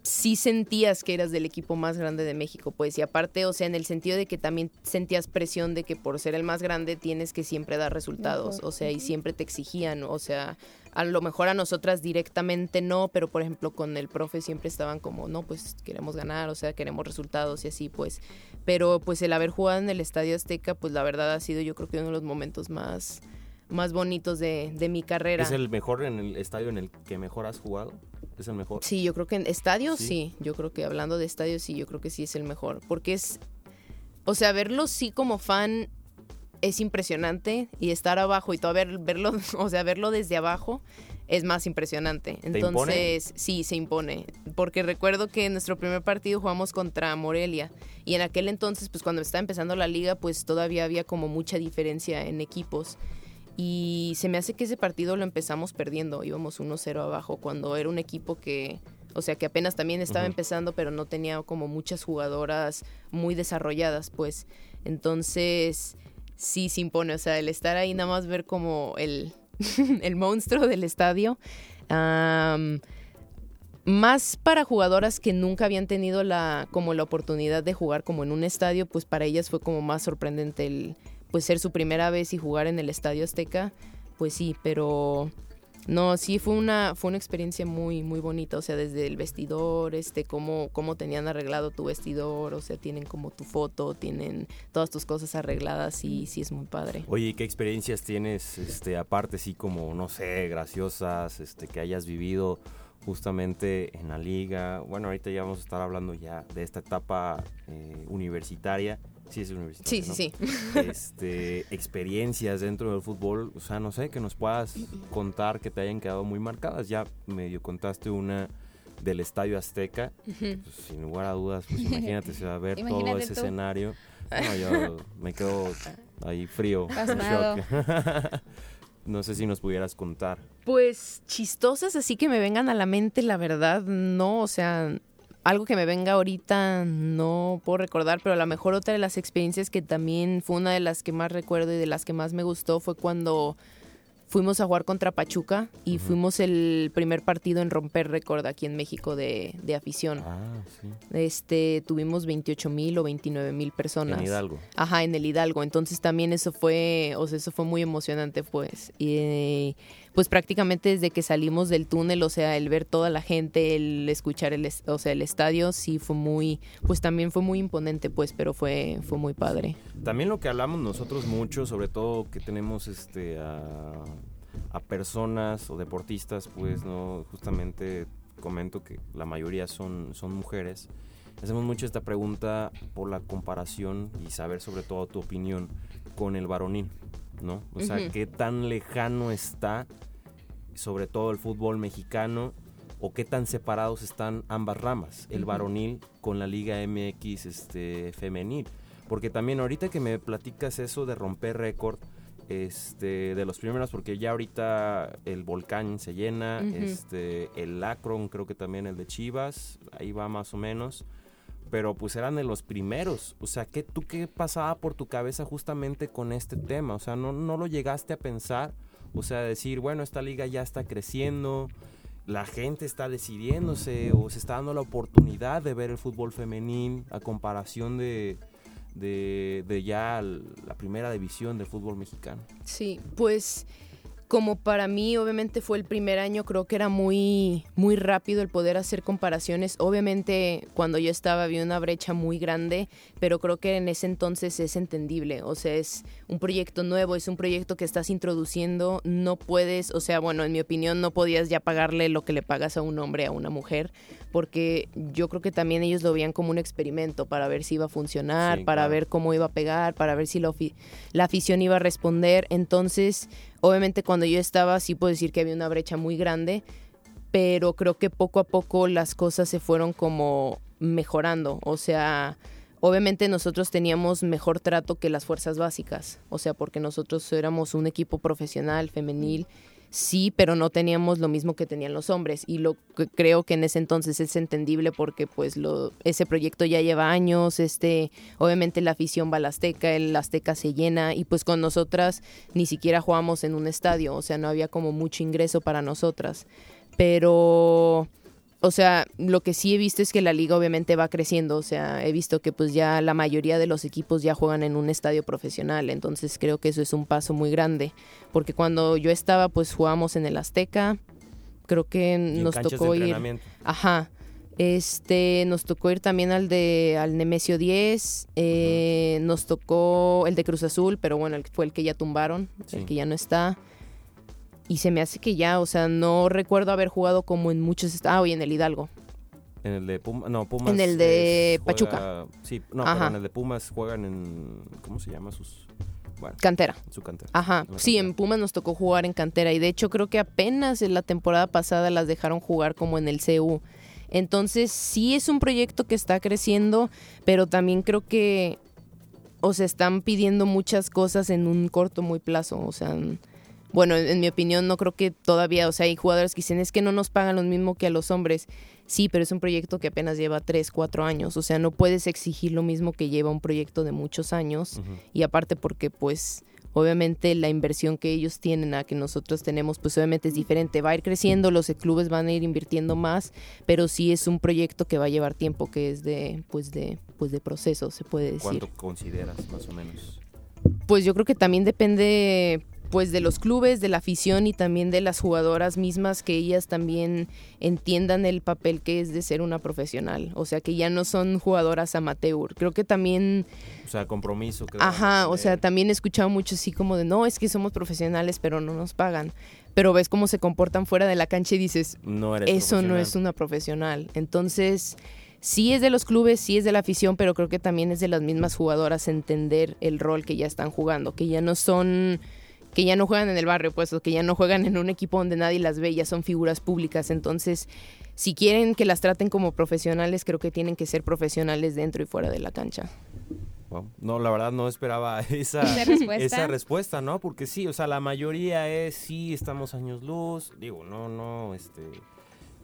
sí sentías que eras del equipo más grande de México, pues, y aparte, o sea, en el sentido de que también sentías presión de que por ser el más grande tienes que siempre dar resultados, o sea, y siempre te exigían, o sea, a lo mejor a nosotras directamente no, pero por ejemplo con el profe siempre estaban como, no, pues queremos ganar, o sea, queremos resultados y así, pues. Pero pues el haber jugado en el Estadio Azteca, pues la verdad ha sido yo creo que uno de los momentos más, más bonitos de, de mi carrera.
¿Es el mejor en el estadio en el que mejor has jugado? ¿Es el mejor?
Sí, yo creo que en estadio
Sí.
sí. Yo creo que hablando de estadio sí, yo creo que sí es el mejor. Porque es. O sea, verlo sí como fan es impresionante. Y estar abajo y todo ver, verlo, [LAUGHS] o sea, verlo desde abajo es más impresionante.
impone?
Entonces, sí, se impone. Porque recuerdo que en nuestro primer partido jugamos contra Morelia. Y en aquel entonces, pues cuando estaba empezando la liga, pues todavía había como mucha diferencia en equipos. Y se me hace que ese partido lo empezamos perdiendo, íbamos 1-0 abajo, cuando era un equipo que, o sea, que apenas también estaba empezando, pero no tenía como muchas jugadoras muy desarrolladas, pues. Entonces, sí se impone, o sea, el estar ahí nada más ver como el, [LAUGHS] el monstruo del estadio. más para jugadoras que nunca habían tenido la como la oportunidad de jugar como en un estadio, pues para ellas fue como más sorprendente el pues ser su primera vez y jugar en el Estadio Azteca, pues sí, pero no, sí fue una fue una experiencia muy muy bonita, o sea, desde el vestidor, este cómo cómo tenían arreglado tu vestidor, o sea, tienen como tu foto, tienen todas tus cosas arregladas y sí es muy padre.
Oye, ¿y ¿qué experiencias tienes, este, aparte, sí, como, no sé, graciosas, este, que hayas vivido justamente en la liga? Bueno, ahorita ya vamos a estar hablando ya de esta etapa eh, universitaria. Sí, es universitaria.
Sí, sí,
¿no?
sí. [LAUGHS]
Este, experiencias dentro del fútbol, o sea, no sé, que nos puedas contar que te hayan quedado muy marcadas. Ya medio contaste una del Estadio Azteca, pues, sin lugar a dudas, pues imagínate, se va a ver [LAUGHS] todo ese
tú.
escenario. No, yo [LAUGHS] me quedo ahí frío. no sé si nos pudieras contar.
Pues chistosas, así que me vengan a la mente, la verdad, no, o sea, algo que me venga ahorita no puedo recordar, pero a lo mejor otra de las experiencias que también fue una de las que más recuerdo y de las que más me gustó fue cuando fuimos a jugar contra Pachuca y fuimos el primer partido en romper récord aquí en México de, de afición.
Ah, sí.
Este, tuvimos 28 mil o 29 mil personas.
En Hidalgo.
Ajá, en el Hidalgo. Entonces también eso fue, o sea, eso fue muy emocionante, pues. Y eh, pues prácticamente desde que salimos del túnel, o sea, el ver toda la gente, el escuchar el, o sea, el estadio, sí fue muy, pues también fue muy imponente, pues, pero fue, fue muy padre.
También lo que hablamos nosotros mucho, sobre todo que tenemos este a, a personas o deportistas, pues no, justamente comento que la mayoría son, son mujeres. hacemos mucho esta pregunta por la comparación y saber sobre todo tu opinión con el varonil, ¿no? O sea,
Ujú.
qué tan lejano está sobre todo el fútbol mexicano o qué tan separados están ambas ramas, el varonil con la Liga MX este, femenil. Porque también ahorita que me platicas eso de romper récord, este, de los primeros, porque ya ahorita el volcán se llena, este, el Akron, creo que también el de Chivas, ahí va más o menos. Pero pues eran de los primeros. O sea, ¿qué, ¿tú qué pasaba por tu cabeza justamente con este tema? O sea, ¿no, no lo llegaste a pensar? O sea, decir, bueno, esta liga ya está creciendo, la gente está decidiéndose o se está dando la oportunidad de ver el fútbol femenil a comparación de, de, de ya la primera división del fútbol mexicano.
Sí, pues como para mí obviamente fue el primer año, creo que era muy muy rápido el poder hacer comparaciones. Obviamente cuando yo estaba había una brecha muy grande, pero creo que en ese entonces es entendible, o sea, es un proyecto nuevo, es un proyecto que estás introduciendo, no puedes, o sea, bueno, en mi opinión no podías ya pagarle lo que le pagas a un hombre a una mujer, porque yo creo que también ellos lo veían como un experimento para ver si iba a funcionar,
Sí,
para
claro.
ver cómo iba a pegar, para ver si la afición iba a responder. Entonces, obviamente cuando yo estaba, sí puedo decir que había una brecha muy grande, pero creo que poco a poco las cosas se fueron como mejorando. O sea, obviamente nosotros teníamos mejor trato que las fuerzas básicas. O sea, porque nosotros éramos un equipo profesional, femenil. Sí, pero no teníamos lo mismo que tenían los hombres y lo que creo que en ese entonces es entendible porque pues lo ese proyecto ya lleva años, este obviamente la afición va al Azteca, el Azteca se llena y pues con nosotras ni siquiera jugamos en un estadio, o sea, no había como mucho ingreso para nosotras. Pero o sea, lo que sí he visto es que la liga obviamente va creciendo, o sea, he visto que pues ya la mayoría de los equipos ya juegan en un estadio profesional, entonces creo que eso es un paso muy grande, porque cuando yo estaba pues jugábamos en el Azteca, creo que nos tocó ir, ajá, este, nos tocó ir también al de al Nemesio 10, eh, nos tocó el de Cruz Azul, pero bueno, el, fue el que ya tumbaron,
Sí.
el que ya no está. Y se me hace que ya, o sea, no recuerdo haber jugado como en muchos... Ah, y en el Hidalgo.
En el de Pumas, no, Pumas.
En el de
es- juega-
Pachuca.
Sí, no,
Ajá.
pero en el de Pumas juegan en, ¿cómo se llama sus? Bueno,
Cantera.
su cantera.
Ajá,
En
sí, en. Pumas nos tocó jugar en cantera y de hecho creo que apenas en la temporada pasada las dejaron jugar como en el CU. Entonces sí es un proyecto que está creciendo, pero también creo que o se están pidiendo muchas cosas en un corto muy plazo, o sea, bueno, en, mi opinión no creo que todavía, o sea, hay jugadores que dicen es que no nos pagan lo mismo que a los hombres. Sí, pero es un proyecto que apenas lleva 3, 4 años, o sea, no puedes exigir lo mismo que lleva un proyecto de muchos años y aparte porque pues obviamente la inversión que ellos tienen a que nosotros tenemos pues obviamente es diferente, va a ir creciendo, los clubes van a ir invirtiendo más, pero sí es un proyecto que va a llevar tiempo, que es de pues de pues de proceso, se puede decir.
¿Cuánto consideras más o menos?
Pues yo creo que también depende pues de los clubes, de la afición y también de las jugadoras mismas que ellas también entiendan el papel que es de ser una profesional, o sea, que ya no son jugadoras amateur. Creo que también
O sea, compromiso. que
Ajá, o sea, también he escuchado mucho así como de, no, es que somos profesionales, pero no nos pagan. Pero ves cómo se comportan fuera de la cancha y dices,
no eres
eso no es una profesional. Entonces, sí es de los clubes, sí es de la afición, pero creo que también es de las mismas jugadoras entender el rol que ya están jugando, que ya no son que ya no juegan en el barrio, pues, o que ya no juegan en un equipo donde nadie las ve, ya son figuras públicas. Entonces, si quieren que las traten como profesionales, creo que tienen que ser profesionales dentro y fuera de la cancha.
Wow. No, la verdad no esperaba [LAUGHS] esa,
Esa respuesta.
esa respuesta, ¿no? Porque sí, o sea, la mayoría es sí, estamos años luz. Digo, no, no, este,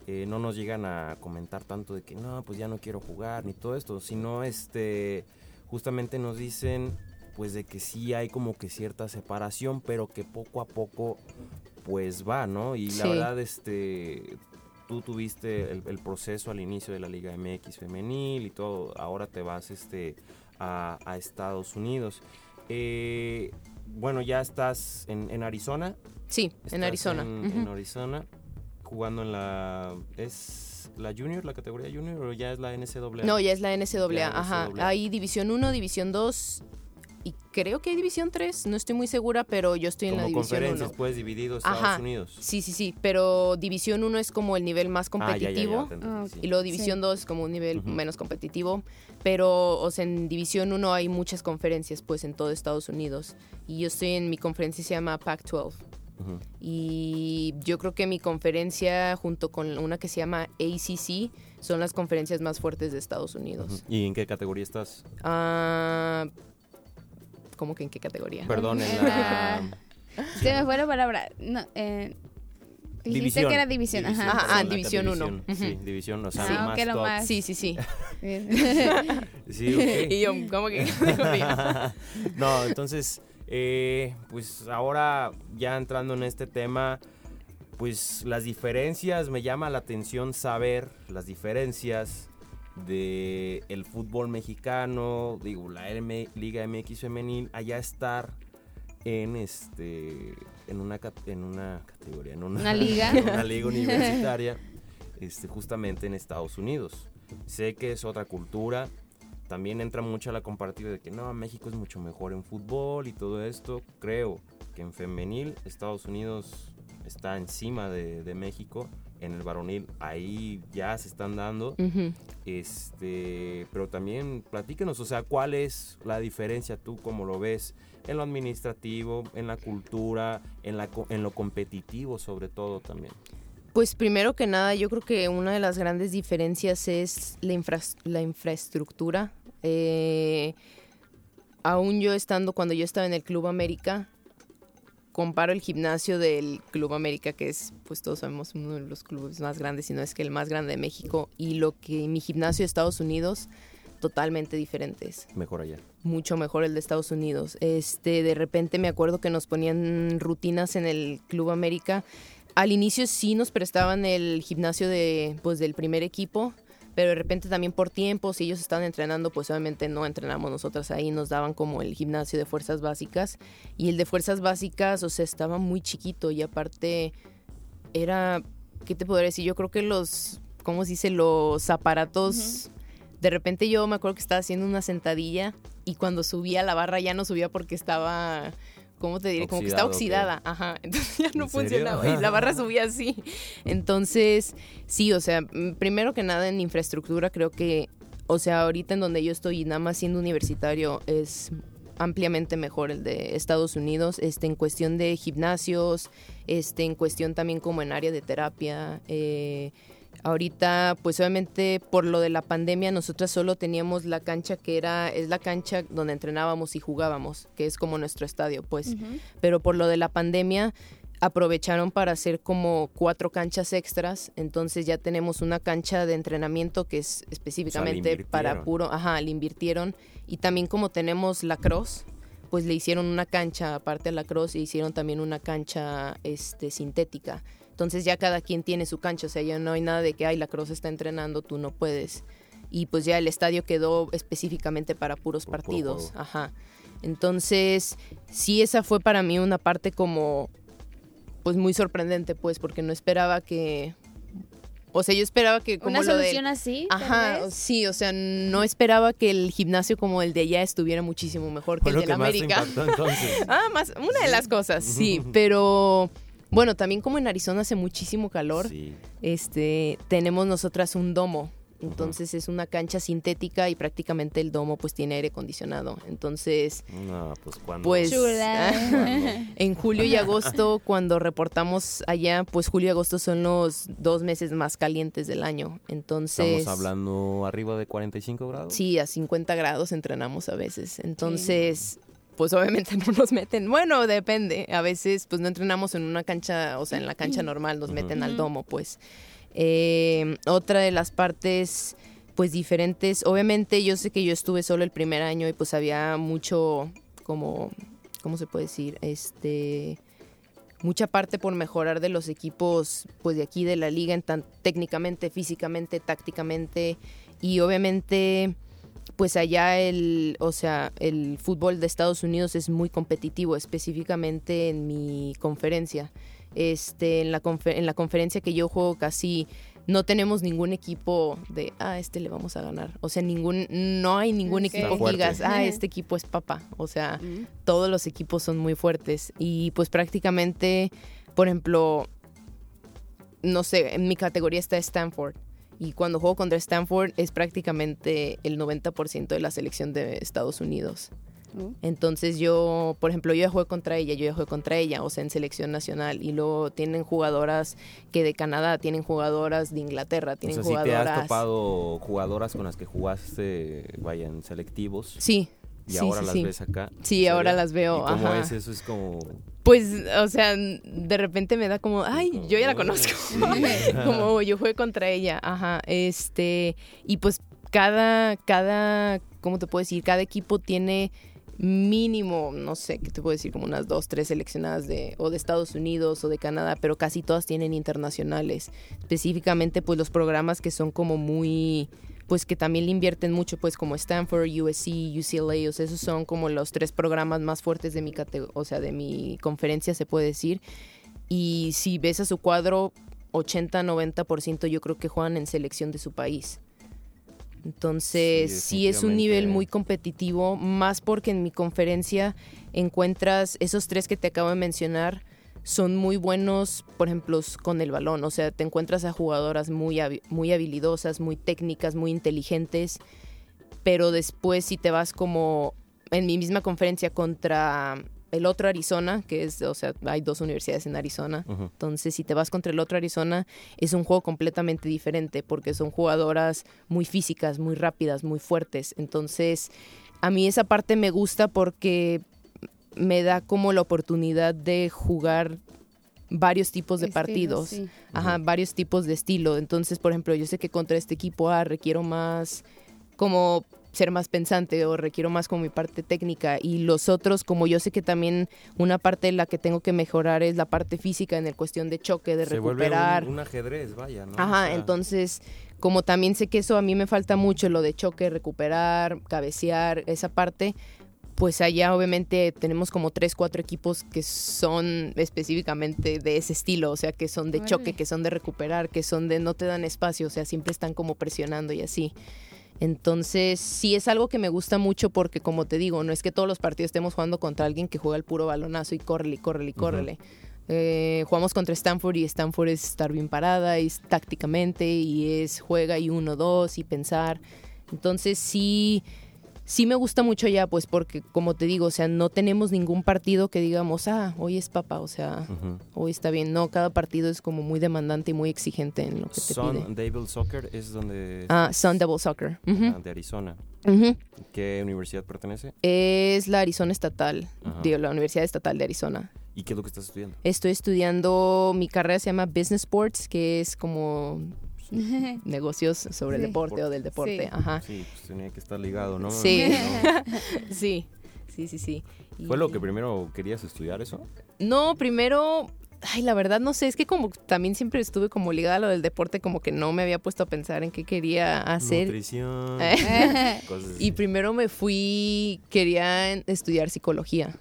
eh, no nos llegan a comentar tanto de que no, pues ya no quiero jugar ni todo esto, sino, este, justamente nos dicen, pues de que sí hay como que cierta separación, pero que poco a poco, pues va, ¿no? Y la verdad, este, tú tuviste el, el proceso al inicio de la Liga MX femenil y todo, ahora te vas, este, a, a Estados Unidos. Eh, bueno, ya estás en, en Arizona.
Sí,
Estás
en Arizona.
En, Arizona, jugando en la... ¿Es la Junior, la categoría Junior o ya es la NCAA?
No, ya es la NCAA,
Ya,
ajá.
NCAA.
Hay División 1, División 2 y creo que hay División 3, no estoy muy segura, pero yo estoy en la División 1.
conferencias, pues dividido Estados
Ajá.
Unidos.
Sí, sí, sí, pero División 1 es como el nivel más
Ah, ya, ya, ya,
competitivo.
entendí,
Ah,
sí.
Y luego División 2 es como un nivel menos competitivo. Pero, o sea, en División 1 hay muchas conferencias, pues, en todo Estados Unidos. Y yo estoy en mi conferencia, se llama Pac-12.
Ujú.
Y yo creo que mi conferencia, junto con una que se llama ACC, son las conferencias más fuertes de Estados Unidos.
¿Y en qué categoría estás?
Ah, ¿Cómo que en qué categoría?
Perdón, en [LAUGHS] la...
Se me fue la palabra. No, eh, dijiste
División.
que era división. Ajá.
Ajá, ah,
la
división uno.
división, Sí, división, o sea,
Ah,
lo más
lo
top.
más.
Sí, sí, sí. [LAUGHS]
Sí, ok. [LAUGHS]
y yo, ¿cómo que
no, entonces, eh, pues ahora ya entrando en este tema, pues las diferencias, me llama la atención saber las diferencias de el fútbol mexicano, digo, la Liga MX femenil, allá estar en este en una en una categoría, en una,
Una liga. [LAUGHS]
en una liga [LAUGHS] universitaria, este justamente en Estados Unidos. Sé que es otra cultura, también entra mucho a la comparativa de que no, México es mucho mejor en fútbol y todo esto. Creo que en femenil Estados Unidos está encima de, de México. En el varonil ahí ya se están dando. Este, pero también platícanos, o sea, ¿cuál es la diferencia tú como lo ves en lo administrativo, en la cultura, en, la, en lo competitivo sobre todo también?
Pues primero que nada, yo creo que una de las grandes diferencias es la, infras- la infraestructura. Eh, aún yo estando, cuando yo estaba en el Club América, comparo el gimnasio del Club América, que es, pues todos sabemos, uno de los clubes más grandes, si no es que el más grande de México, y lo que mi gimnasio de Estados Unidos, totalmente diferentes
Mejor allá.
mucho mejor el de Estados Unidos. Este, de repente me acuerdo que nos ponían rutinas en el Club América. Al inicio sí nos prestaban el gimnasio de, pues, del primer equipo, pero de repente también por tiempo, si ellos estaban entrenando, pues obviamente no entrenamos nosotras ahí, nos daban como el gimnasio de fuerzas básicas. Y el de fuerzas básicas, o sea, estaba muy chiquito y aparte era, ¿qué te podría decir? Yo creo que los, ¿cómo se dice? Los aparatos... De repente yo me acuerdo que estaba haciendo una sentadilla y cuando subía la barra ya no subía porque estaba, ¿cómo te diré? Como que
Oxidado,
oxidada. Ajá, [LAUGHS] entonces ya no
¿En
funcionaba y la barra subía así. Entonces, sí, o sea, mm, primero que nada en infraestructura creo que, o sea, ahorita en donde yo estoy y nada más siendo universitario es ampliamente mejor el de Estados Unidos, este, en cuestión de gimnasios, este, en cuestión también como en área de terapia, eh, Ahorita, pues obviamente por lo de la pandemia, nosotras solo teníamos la cancha que era, es la cancha donde entrenábamos y jugábamos, que es como nuestro estadio, pues. Pero por lo de la pandemia, aprovecharon para hacer como cuatro canchas extras, entonces ya tenemos una cancha de entrenamiento que es específicamente para puro, ajá, le invirtieron y también como tenemos la cross, pues le hicieron una cancha aparte de la cross y hicieron también una cancha este sintética. Entonces ya cada quien tiene su cancha, o sea, ya no hay nada de que, ay, la cross está entrenando, tú no puedes. Y pues ya el estadio quedó específicamente para puros
Por
partidos. Ajá. Entonces, sí, esa fue para mí una parte como, pues muy sorprendente, pues, porque no esperaba que... O sea, yo esperaba que como
Una
lo del-
solución así.
Ajá, sí, o sea, no esperaba que el gimnasio como el de allá estuviera muchísimo mejor que
Fue
el de la
más te
América.
impactó entonces. [LAUGHS]
Ah, más, una de las cosas, sí, [LAUGHS] pero bueno, también como en Arizona hace muchísimo calor,
Sí.
este, tenemos nosotras un domo. Entonces es una cancha sintética y prácticamente el domo pues tiene aire acondicionado. Entonces,
No, pues cuando...
pues
Chula. [LAUGHS]
en julio y agosto cuando reportamos allá, pues julio y agosto son los dos meses más calientes del año. Entonces,
Estamos hablando arriba de 45 grados.
Sí, a 50 grados entrenamos a veces. Entonces, pues obviamente [LAUGHS] no nos meten. Bueno, depende. A veces, pues no entrenamos en una cancha, o sea, en la cancha normal, nos meten al domo, pues. Eh, otra de las partes, pues diferentes. Obviamente, yo sé que yo estuve solo el primer año y pues había mucho, como, ¿cómo se puede decir? Este mucha parte por mejorar de los equipos pues de aquí de la liga en tan técnicamente, físicamente, tácticamente y obviamente pues allá el, o sea, el fútbol de Estados Unidos es muy competitivo, específicamente en mi conferencia. Este, en la, confer- en la conferencia que yo juego casi no tenemos ningún equipo de, ah, este le vamos a ganar. O sea, ningún, no hay ningún equipo que digas, ah, este equipo es papá. O sea, todos los equipos son muy fuertes. Y pues prácticamente, por ejemplo, no sé, en mi categoría está Stanford. Y cuando juego contra Stanford es prácticamente el 90% de la selección de Estados Unidos.
Uh.
Entonces yo, por ejemplo, yo ya jugué contra ella, yo ya jugué contra ella, o sea, en selección nacional. Y luego tienen jugadoras que de Canadá, tienen jugadoras de Inglaterra,
O
tienen
sí te
jugadoras...
has topado jugadoras con las que jugaste, vaya, en selectivos.
Sí.
Y
sí,
ahora
sí,
las
sí.
ves acá.
Sí,
¿en
ahora las veo,
¿Y cómo
ajá.
es eso? Es como...
Pues, o sea, de repente me da como, ay, yo ya la conozco.
Sí. [LAUGHS]
como yo jugué contra ella, ajá. Este, y pues cada, cada, ¿cómo te puedo decir? Cada equipo tiene mínimo, no sé, ¿qué te puedo decir? Como unas dos, tres seleccionadas de, o de Estados Unidos o de Canadá, pero casi todas tienen internacionales. Específicamente, pues los programas que son como muy, pues que también le invierten mucho, pues como Stanford, USC, UCLA, o sea, esos son como los tres programas más fuertes de mi o sea, de mi conferencia, se puede decir. Y si ves a su cuadro, 80-90% yo creo que juegan en selección de su país. Entonces,
Sí,
sí, es un nivel muy competitivo, más porque en mi conferencia encuentras esos tres que te acabo de mencionar, son muy buenos, por ejemplo, con el balón. O sea, te encuentras a jugadoras muy, muy habilidosas, muy técnicas, muy inteligentes, pero después si te vas como en mi misma conferencia contra el otro Arizona, que es, o sea, hay dos universidades en Arizona, entonces, si te vas contra el otro Arizona, es un juego completamente diferente porque son jugadoras muy físicas, muy rápidas, muy fuertes. Entonces, a mí esa parte me gusta porque me da como la oportunidad de jugar varios tipos de
Estilo,
partidos.
sí.
Ajá, varios tipos de estilo. Entonces, por ejemplo, yo sé que contra este equipo A requiero más como ser más pensante o requiero más como mi parte técnica y los otros como yo sé que también una parte de la que tengo que mejorar es la parte física en el cuestión de choque, de
Se vuelve
recuperar.
un, un ajedrez, vaya, ¿no? O
Ajá,
sea,
entonces como también sé que eso a mí me falta mucho, lo de choque, recuperar, cabecear, esa parte, pues allá obviamente tenemos como tres, cuatro equipos que son específicamente de ese estilo, o sea, que son de choque, que son de recuperar, que son de no te dan espacio, o sea, siempre están como presionando y así. Entonces, sí es algo que me gusta mucho porque, como te digo, no es que todos los partidos estemos jugando contra alguien que juega el puro balonazo y córrele, y córrele, y
Ujú.
córrele. Eh, jugamos contra Stanford y Stanford es estar bien parada, es tácticamente y es juega y uno, dos y pensar. Entonces sí, sí me gusta mucho ya, pues porque como te digo, o sea, no tenemos ningún partido que digamos, ah, hoy es papa, o sea, hoy está bien. No, cada partido es como muy demandante y muy exigente en lo que te
Sun
pide.
Devil Soccer es donde...
Ah, Sun Devil Soccer.
Ah, de Arizona. ¿Qué universidad pertenece?
Es la Arizona Estatal, digo, la Universidad Estatal de Arizona.
¿Y qué es lo que estás estudiando?
Estoy estudiando, mi carrera se llama Business Sports, que es como [LAUGHS] negocios sobre el deporte o del deporte.
Sí.
Ajá.
Sí, pues tenía que estar ligado, ¿no?
Sí.
No. [LAUGHS]
Sí, sí, sí, sí. Y-
¿Fue lo que primero querías estudiar eso?
No, primero, ay, la verdad no sé, es que como también siempre estuve como ligada a lo del deporte, como que no me había puesto a pensar en qué quería hacer.
Nutrición. [LAUGHS] cosas
Y primero me fui, quería estudiar psicología.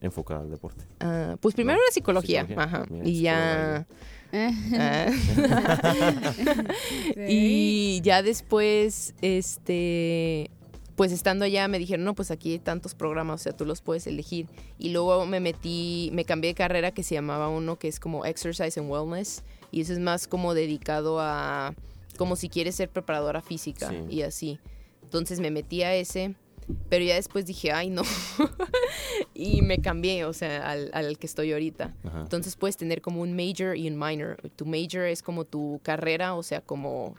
Enfocada al deporte.
Ah, pues primero
No,
era psicología,
psicología.
ajá.
Mira,
y ya... [LAUGHS] [LAUGHS]
Sí.
y ya después, este, pues estando allá me dijeron, no, pues aquí hay tantos programas, o sea, tú los puedes elegir. Y luego me metí, me cambié de carrera que se llamaba uno que es como Exercise and Wellness. Y eso es más como dedicado a, como si quieres ser preparadora física
Sí.
y así. Entonces me metí a ese, pero ya después dije, ay, no. [LAUGHS] y me cambié, o sea, al, al que estoy ahorita.
Ajá.
Entonces puedes tener como un major y un minor. Tu major es como tu carrera, o sea, como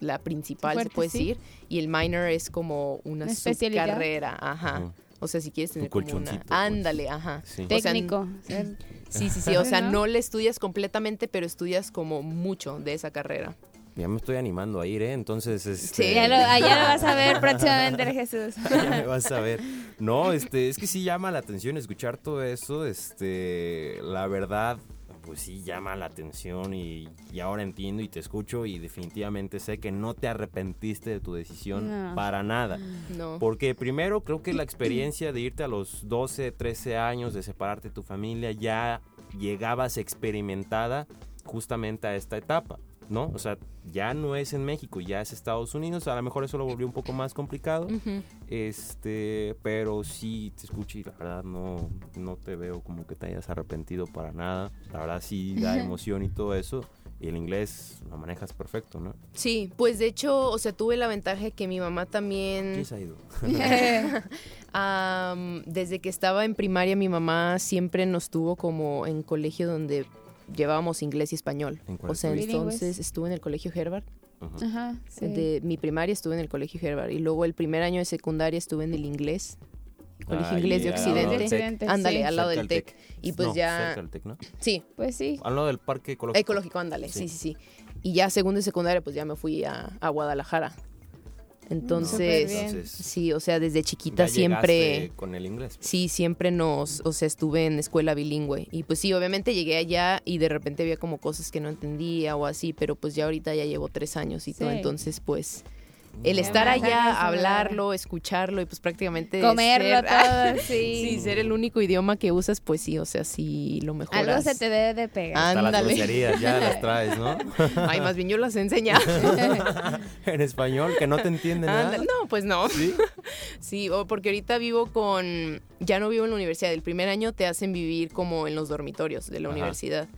la principal,
Fuerte,
se puede
sí.
decir. Y el minor es como una
Una especialidad.
subcarrera. Ajá. O sea, si quieres tener como una...
colchoncito, pues.
Ándale, ajá.
Sí.
O sea,
Técnico. [LAUGHS]
Sí, sí, sí. O sea, [LAUGHS]
¿No?
no le estudias completamente, pero estudias como mucho de esa carrera.
Ya me estoy animando a ir, ¿eh? Entonces, este...
Sí,
Ya lo, allá lo vas a ver [LAUGHS] próximamente, Jesús. [LAUGHS]
ya me vas a ver. No, este, es que sí llama la atención escuchar todo eso, este, la verdad, pues sí llama la atención y, y ahora entiendo y te escucho y definitivamente sé que no te arrepentiste de tu decisión
No.
para nada.
No.
Porque primero creo que la [CLEARS THROAT] experiencia de irte a los 12, 13 años, de separarte de tu familia, ya llegabas experimentada justamente a esta etapa. ¿No? O sea, ya no es en México, ya es Estados Unidos. A lo mejor eso lo volvió un poco más complicado. Este, pero sí te escucho y la verdad no, no te veo como que te hayas arrepentido para nada. La verdad sí da emoción y todo eso. Y el inglés lo manejas perfecto, ¿no?
Sí, pues de hecho, o sea, tuve la ventaja que mi mamá
¿Quién
también,
se ha ido? [LAUGHS]
am, desde que estaba en primaria, mi mamá siempre nos tuvo como en colegio donde llevábamos inglés y español.
¿En cuál
O sea, entonces estuve en el colegio Herbert.
Ujú.
Ajá, sí.
De mi primaria estuve en el colegio Herbert y luego el primer año de secundaria estuve en el inglés, colegio
Ah,
inglés de Occidente. Ándale,
sí.
al lado del TEC. Y pues
No,
ya...
cerca del Tec, ¿no?
Sí,
Pues sí.
Al lado del parque ecológico.
ecológico, ándale,
Sí.
sí, sí, sí. Y ya segundo y secundaria pues ya me fui a, a Guadalajara. Entonces,
bien.
Entonces,
sí, o sea, desde chiquita
ya
siempre...
con el inglés. pues.
Sí, siempre nos, o sea, estuve en escuela bilingüe. Y pues sí, obviamente llegué allá y de repente había como cosas que no entendía o así, pero pues ya ahorita ya llevo tres años y todo. Entonces, pues, el estar allá,
hablar.
hablarlo, escucharlo y pues prácticamente...
Comerlo
ser-
todo, [LAUGHS]
sí,
sí.
ser el único idioma que usas, pues sí, o sea, sí lo mejoras.
Algo se te debe de pegar.
Hasta las groserías ya las traes, ¿no? [LAUGHS]
Ay, más bien yo las he enseñado. [LAUGHS]
en español, que no te entiende nada.
No, pues no.
¿Sí?
Sí, o porque ahorita vivo con, ya no vivo en la universidad, el primer año te hacen vivir como en los dormitorios de la
Ajá.
universidad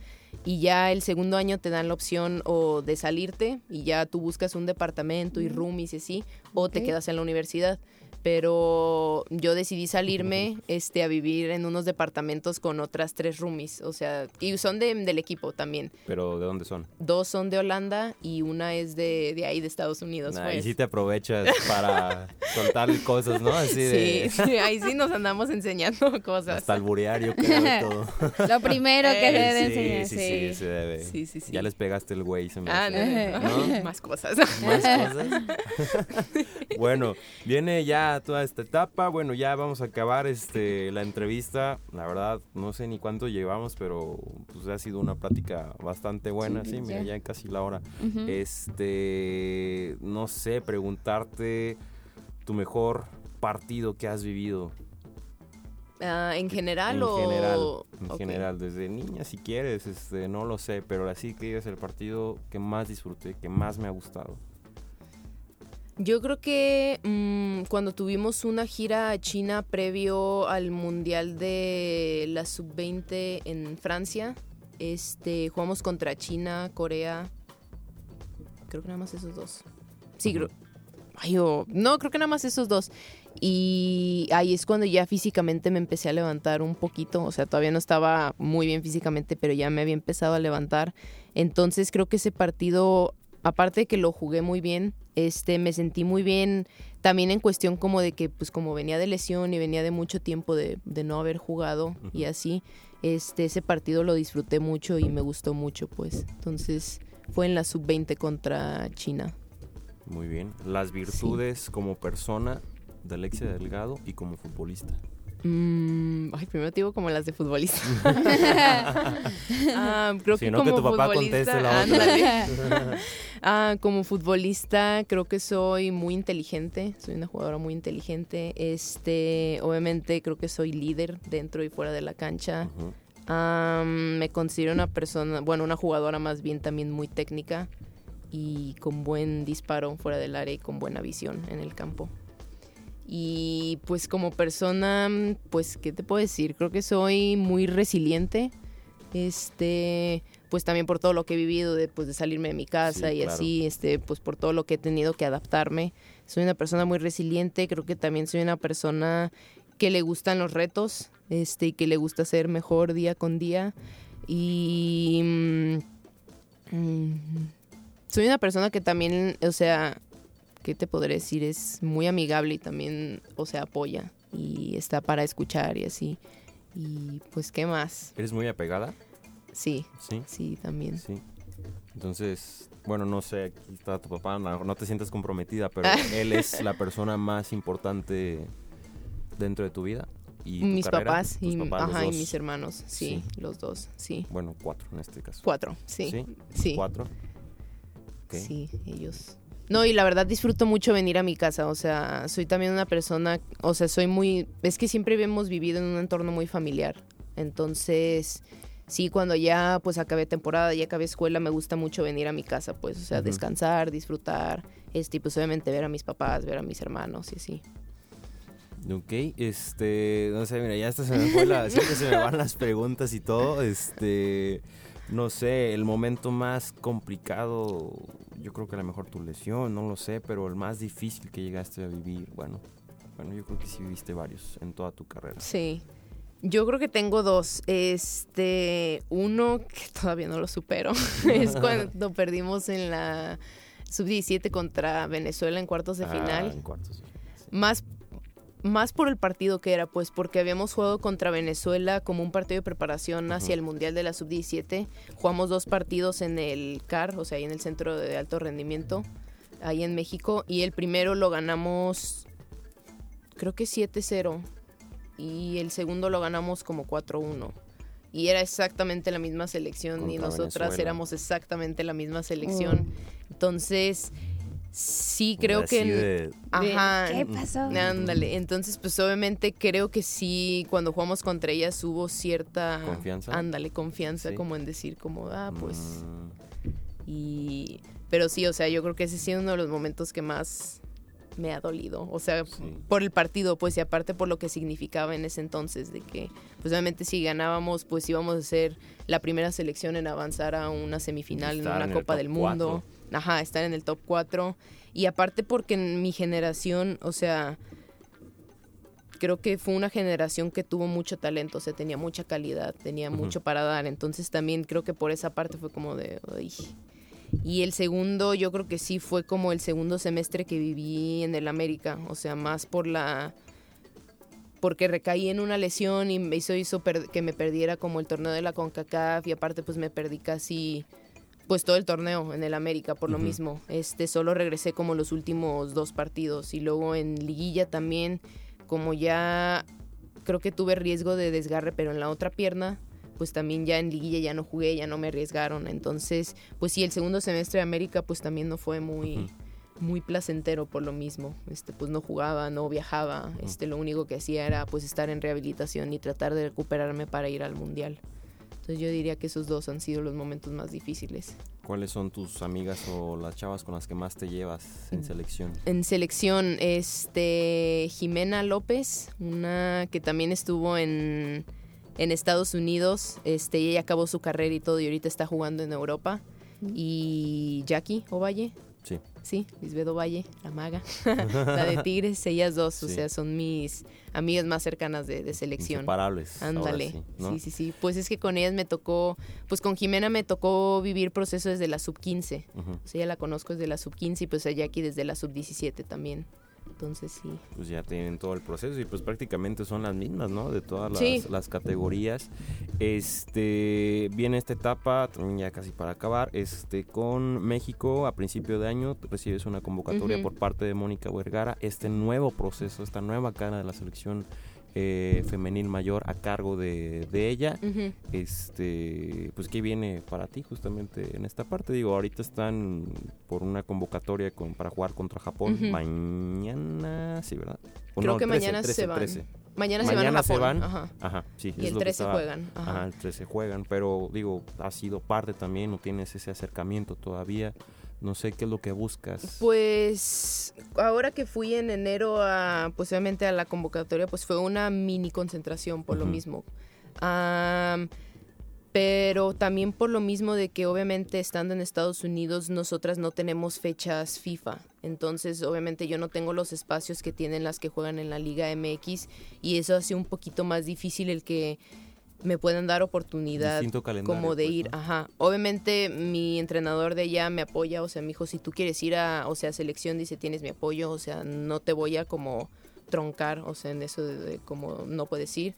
y ya el segundo año te dan la opción o de salirte y ya tú buscas un departamento y roomies y así, o te quedas en la universidad. Pero yo decidí salirme este, a vivir en unos departamentos con otras tres roomies, o sea, y son de- del equipo también.
Pero ¿de dónde son?
Dos son de Holanda y una es de, de ahí, de Estados Unidos.
Nah,
pues.
Y sí te aprovechas para [LAUGHS] soltar cosas, ¿no? Así de...
Sí, sí, ahí sí nos andamos enseñando [LAUGHS] cosas.
Hasta alburear, yo creo, y todo. [LAUGHS]
Lo primero que
Eh,
se debe
sí,
enseñar,
sí,
sí.
sí, se debe.
Sí, sí, sí.
Ya les pegaste el güey, se me
Ah, no,
¿No?
Más cosas.
Más cosas. bueno, viene ya toda esta etapa. Bueno, ya vamos a acabar este la entrevista. La verdad, no sé ni cuánto llevamos, pero pues ha sido una plática bastante buena. Sí,
Sí,
mira,
ya.
ya casi la hora. Este, no sé, preguntarte tu mejor partido que has vivido.
Ah, ¿En general
en
o...?
general, en general, desde niña si quieres, este, no lo sé, pero así que es el partido que más disfruté, que más me ha gustado.
Yo creo que mm, cuando tuvimos una gira a China previo al Mundial de la Sub-20 en Francia, este, jugamos contra China, Corea, creo que nada más esos dos. Sí, creo... Ay, oh, no, creo que nada más esos dos. Y ahí es cuando ya físicamente me empecé a levantar un poquito, o sea, todavía no estaba muy bien físicamente, pero ya me había empezado a levantar. Entonces creo que ese partido, aparte de que lo jugué muy bien, este, me sentí muy bien también en cuestión como de que, pues como venía de lesión y venía de mucho tiempo de, de no haber jugado y así, este, ese partido lo disfruté mucho y me gustó mucho, pues. Entonces fue en la sub-20 contra China.
Muy bien. Las virtudes como persona de Alexia Delgado y como futbolista.
Mm, ay, primero te digo como las de futbolista. [LAUGHS] [LAUGHS] Ah, creo
Si
que
no, que
como
tu papá
futbolista,
conteste la. [LAUGHS]
Ah, como futbolista creo que soy muy inteligente, soy una jugadora muy inteligente. Este, obviamente creo que soy líder dentro y fuera de la cancha. Me considero una persona, bueno, una jugadora más bien también muy técnica y con buen disparo fuera del área y con buena visión en el campo. Y pues como persona, pues, ¿qué te puedo decir? Creo que soy muy resiliente. Este, pues también por todo lo que he vivido, de, pues, de salirme de mi casa
Sí,
y
claro.
así, este, pues por todo lo que he tenido que adaptarme. Soy una persona muy resiliente, creo que también soy una persona que le gustan los retos, este, y que le gusta ser mejor día con día. Y mm, mm, soy una persona que también, o sea, ¿qué te podré decir? Es muy amigable y también, o sea, apoya y está para escuchar y así. Y pues, ¿qué más?
¿Eres muy apegada?
Sí,
Sí.
sí, también.
Sí. Entonces, bueno, no sé, aquí está tu papá, no, no te sientes comprometida, pero [LAUGHS] él es la persona más importante dentro de tu vida. ¿Y tu
mis
carrera?
papás, y,
papás, los
ajá, y mis hermanos, sí, los dos, sí.
Bueno, cuatro en este caso.
Cuatro, sí, sí.
Cuatro. Ok.
Sí, ellos. No, y la verdad disfruto mucho venir a mi casa, o sea, soy también una persona, o sea, soy muy, es que siempre hemos vivido en un entorno muy familiar, entonces sí, cuando ya pues acabé temporada, ya acabé escuela, me gusta mucho venir a mi casa, pues, o sea, descansar, disfrutar, este, pues obviamente ver a mis papás, ver a mis hermanos y así.
Ok, este, no sé, mira, ya hasta se me fue la, siempre se me van las preguntas y todo, este, no sé, el momento más complicado, yo creo que a lo mejor tu lesión, no lo sé, pero el más difícil que llegaste a vivir, bueno, bueno, yo creo que sí viviste varios en toda tu carrera.
Sí. Yo creo que tengo dos. Este, uno que [LAUGHS] todavía no lo supero, [LAUGHS] es cuando [LAUGHS] perdimos en la sub-17 contra Venezuela en cuartos de
Ah,
final.
en cuartos.
Más, más por el partido que era, pues porque habíamos jugado contra Venezuela como un partido de preparación hacia el Mundial de la Sub-17. Jugamos dos partidos en el CAR, o sea, ahí en el Centro de Alto Rendimiento, ahí en México. Y el primero lo ganamos, creo que 7-0. Y el segundo lo ganamos como 4-1. Y era exactamente la misma selección y nosotras
Venezuela.
éramos exactamente la misma selección. Entonces, sí creo
Así
que...
de-
Ajá.
¿Qué pasó?
Ándale, entonces pues obviamente creo que sí, cuando jugamos contra ellas hubo cierta...
¿Confianza?
Ándale, confianza,
Sí.
como en decir como, ah, pues...
Mm,
Y... Pero sí, o sea, yo creo que ese sí es uno de los momentos que más me ha dolido. O sea,
Sí.
por el partido, pues, y aparte por lo que significaba en ese entonces, de que, pues obviamente si ganábamos, pues íbamos a ser la primera selección en avanzar a una semifinal en una
en
Copa del Mundo. Ajá, estar en el top 4. Y aparte porque en mi generación, o sea, creo que fue una generación que tuvo mucho talento, o sea, tenía mucha calidad, tenía mucho para dar. Entonces también creo que por esa parte fue como de... Y el segundo, yo creo que sí fue como el segundo semestre que viví en el América, o sea, más por la porque recaí en una lesión y me hizo, que me perdiera como el torneo de la CONCACAF y aparte pues me perdí casi pues todo el torneo en el América por lo mismo. Este solo regresé como los últimos dos partidos y luego en liguilla también como ya creo que tuve riesgo de desgarre pero en la otra pierna pues también ya en liguilla ya no jugué, ya no me arriesgaron. Entonces, pues sí, el segundo semestre de América pues también no fue muy muy placentero por lo mismo. Este, pues no jugaba, no viajaba. Este, lo único que hacía era pues estar en rehabilitación y tratar de recuperarme para ir al mundial. Entonces yo diría que esos dos han sido los momentos más difíciles.
¿Cuáles son tus amigas o las chavas con las que más te llevas en selección?
En selección, este Jimena López, una que también estuvo en, en Estados Unidos, este, y ella acabó su carrera y todo, y ahorita está jugando en Europa. Y Jackie Ovalle,
Sí.
Sí, Lisbeth Valle, la maga, [LAUGHS] la de Tigres, ellas dos, o sea, son mis amigas más cercanas de, de selección.
Inseparables.
Ándale,
sí,
sí,
¿no?
sí, sí, Pues es que con ellas me tocó, pues con Jimena me tocó vivir proceso desde la sub 15.
Ujú.
O sea, ya la conozco desde la sub 15 y pues a Jackie desde la sub 17 también. Entonces sí.
Pues ya tienen todo el proceso y pues prácticamente son las mismas, ¿no? De todas las,
Sí.
las categorías. Este, viene esta etapa, también ya casi para acabar, este, con México a principio de año recibes una convocatoria por parte de Mónica Vergara, este nuevo proceso, esta nueva cara de la selección eh, femenil mayor a cargo de, de ella. Este pues qué viene para ti justamente en esta parte digo ahorita están por una convocatoria con, para jugar contra Japón mañana sí verdad O
Creo
no,
que
el 13,
mañana
13,
se van.
13.
Mañana, se van a
Mañana se
Japón.
van.
Ajá.
ajá sí
Y
es
el
lo que
13
estaba-
juegan. Ajá.
ajá el 13 juegan pero digo has sido parte también no tienes ese acercamiento todavía no sé qué es lo que buscas
Pues ahora que fui en enero a, pues obviamente a la convocatoria, pues fue una mini concentración por lo mismo. Pero también por lo mismo de que obviamente estando en Estados Unidos nosotras no tenemos fechas FIFA. Entonces obviamente yo no tengo los espacios que tienen las que juegan en la Liga MX y eso hace un poquito más difícil el que me puedan dar oportunidad como de
pues,
ir,
¿no?
ajá. Obviamente mi entrenador de allá me apoya, o sea, me dijo, si tú quieres ir a, o sea, selección, dice, tienes mi apoyo, o sea, no te voy a como troncar, o sea, en eso de, de como no puedes ir.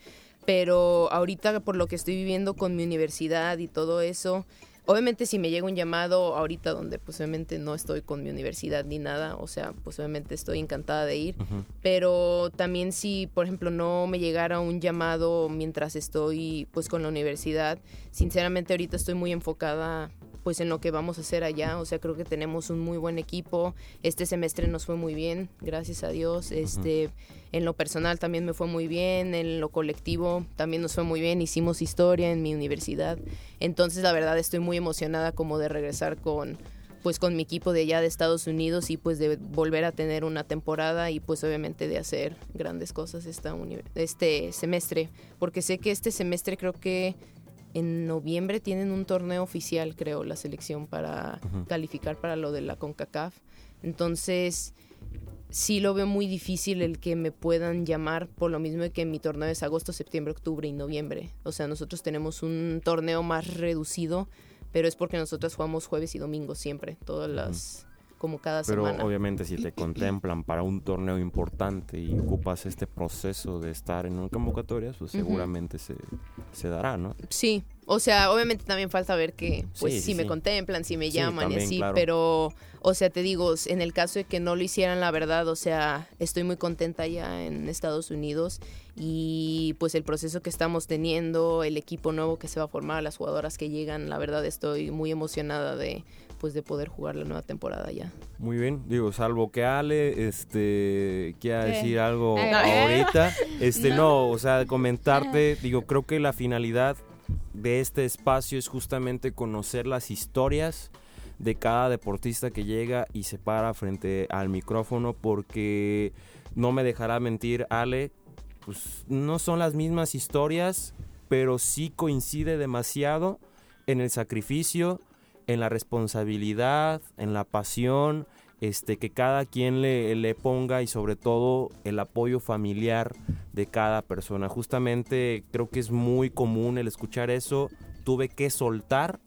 Pero ahorita por lo que estoy viviendo con mi universidad y todo eso, obviamente si me llega un llamado ahorita donde pues obviamente no estoy con mi universidad ni nada, o sea, pues obviamente estoy encantada de ir, pero también si, por ejemplo, no me llegara un llamado mientras estoy pues con la universidad, sinceramente ahorita estoy muy enfocada pues en lo que vamos a hacer allá. O sea, creo que tenemos un muy buen equipo. Este semestre nos fue muy bien, gracias a Dios. Este, en lo personal también me fue muy bien, en lo colectivo también nos fue muy bien. Hicimos historia en mi universidad. Entonces, la verdad estoy muy emocionada como de regresar con pues con mi equipo de allá de Estados Unidos y pues de volver a tener una temporada y pues obviamente de hacer grandes cosas esta este semestre, porque sé que este semestre creo que en noviembre tienen un torneo oficial, creo, la selección para calificar para lo de la CONCACAF. Entonces, sí lo veo muy difícil el que me puedan llamar por lo mismo que mi torneo es agosto, septiembre, octubre y noviembre. O sea, nosotros tenemos un torneo más reducido, pero es porque nosotros jugamos jueves y domingo siempre, todas las como cada
Pero
semana.
obviamente si te contemplan para un torneo importante y ocupas este proceso de estar en un convocatoria, pues seguramente se, se dará, ¿no?
Sí, o sea, obviamente también falta ver que, pues,
Sí,
si
sí,
me
sí.
contemplan, si me
Sí,
llaman y
también,
así,
claro.
pero, o sea, te digo, en el caso de que no lo hicieran, la verdad, o sea, estoy muy contenta ya en Estados Unidos y pues el proceso que estamos teniendo, el equipo nuevo que se va a formar, las jugadoras que llegan, la verdad estoy muy emocionada de, pues, de poder jugar la nueva temporada ya.
Muy bien, digo, salvo que Ale este quiera
¿Qué?
decir algo
ver.
ahorita, este no. o sea, comentarte, digo, creo que la finalidad de este espacio es justamente conocer las historias de cada deportista que llega y se para frente al micrófono porque no me dejará mentir Ale, pues no son las mismas historias, pero sí coincide demasiado en el sacrificio, en la responsabilidad, en la pasión, este, que cada quien le, le ponga y sobre todo el apoyo familiar de cada persona. Justamente creo que es muy común el escuchar eso. Tuve que soltar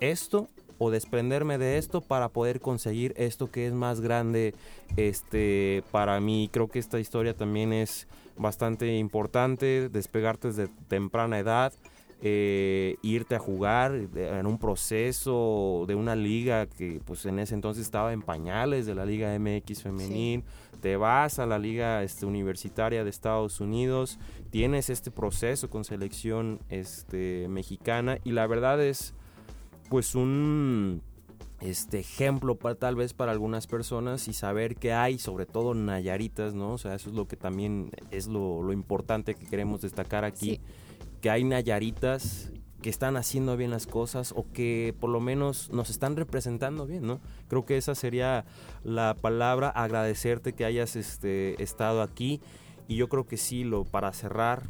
esto o desprenderme de esto para poder conseguir esto que es más grande este para mí creo que esta historia también es bastante importante despegarte desde temprana edad eh, irte a jugar en un proceso de una liga que pues en ese entonces estaba en pañales de la liga MX femenil te vas a la liga este, universitaria de Estados Unidos tienes este proceso con selección este mexicana y la verdad es pues un este ejemplo para tal vez para algunas personas y saber que hay sobre todo Nayaritas, ¿no? O sea, eso es lo que también es lo, lo importante que queremos destacar aquí,
Sí.
Que hay Nayaritas que están haciendo bien las cosas o que por lo menos nos están representando bien, ¿no? Creo que esa sería la palabra, agradecerte que hayas este, estado aquí y yo creo que sí, lo para cerrar,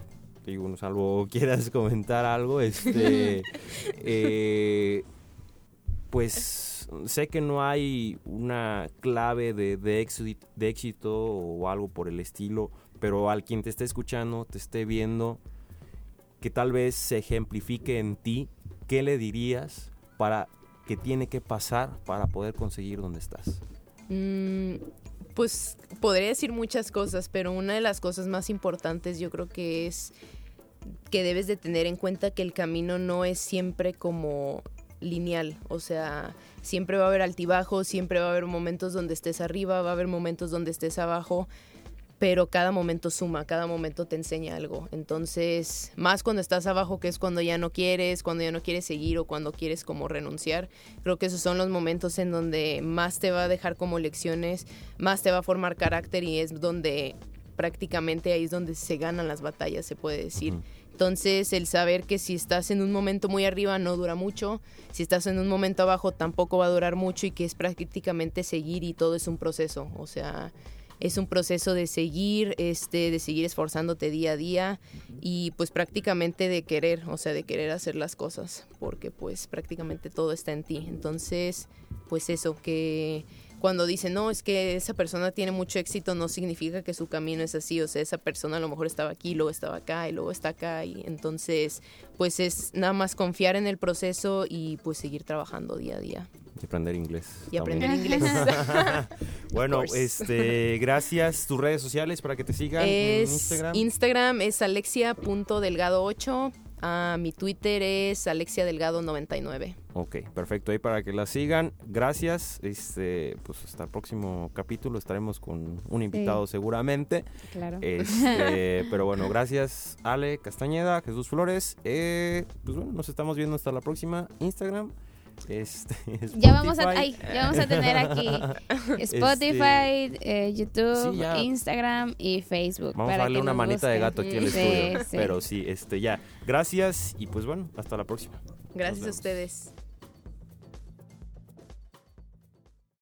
digo, salvo [LAUGHS] quieras comentar algo, este, [LAUGHS] eh, pues sé que no hay una clave de, de, éxito, de éxito o algo por el estilo, pero al quien te esté escuchando, te esté viendo, que tal vez se ejemplifique en ti, ¿qué le dirías para que tiene que pasar para poder conseguir donde estás?
Mm, pues podría decir muchas cosas, pero una de las cosas más importantes yo creo que es que debes de tener en cuenta que el camino no es siempre como lineal, o sea, siempre va a haber altibajos, siempre va a haber momentos donde estés arriba, va a haber momentos donde estés abajo, pero cada momento suma, cada momento te enseña algo. Entonces, más cuando estás abajo, que es cuando ya no quieres, cuando ya no quieres seguir o cuando quieres como renunciar, creo que esos son los momentos en donde más te va a dejar como lecciones, más te va a formar carácter y es donde prácticamente ahí es donde se ganan las batallas, se puede decir.
Ujú.
Entonces, el saber que si estás en un momento muy arriba no dura mucho, si estás en un momento abajo tampoco va a durar mucho y que es prácticamente seguir y todo es un proceso, o sea, es un proceso de seguir, este, de seguir esforzándote día a día y pues prácticamente de querer, o sea, de querer hacer las cosas, porque pues prácticamente todo está en ti. Entonces, pues eso, que cuando dicen, no, es que esa persona tiene mucho éxito, no significa que su camino es así, o sea, esa persona a lo mejor estaba aquí, luego estaba acá y luego está acá, y entonces, pues es nada más confiar en el proceso y pues seguir trabajando día a día
Y aprender inglés.
y aprender inglés. [LAUGHS] [LAUGHS]
bueno, este, gracias. Tus redes sociales para que te sigan en
es
Instagram.
Instagram es alexia.delgado8, ah, mi Twitter es alexiadelgado99.
Ok, perfecto. Ahí para que la sigan. Gracias. Este, pues hasta el próximo capítulo estaremos con un invitado seguramente.
Claro.
Este, [LAUGHS] pero bueno, gracias Ale Castañeda, Jesús Flores. Eh, pues bueno, nos estamos viendo hasta la próxima. Instagram. Este, [LAUGHS]
Ya vamos, a, ay, ya vamos a tener aquí [LAUGHS] Spotify, eh, YouTube,
Sí, ya.
Instagram y Facebook.
Vamos a
para
darle
que
una manita de
busquen.
gato aquí al
Sí,
estudio.
sí.
Pero sí, este, ya. Gracias y pues bueno, hasta la próxima.
Gracias a ustedes.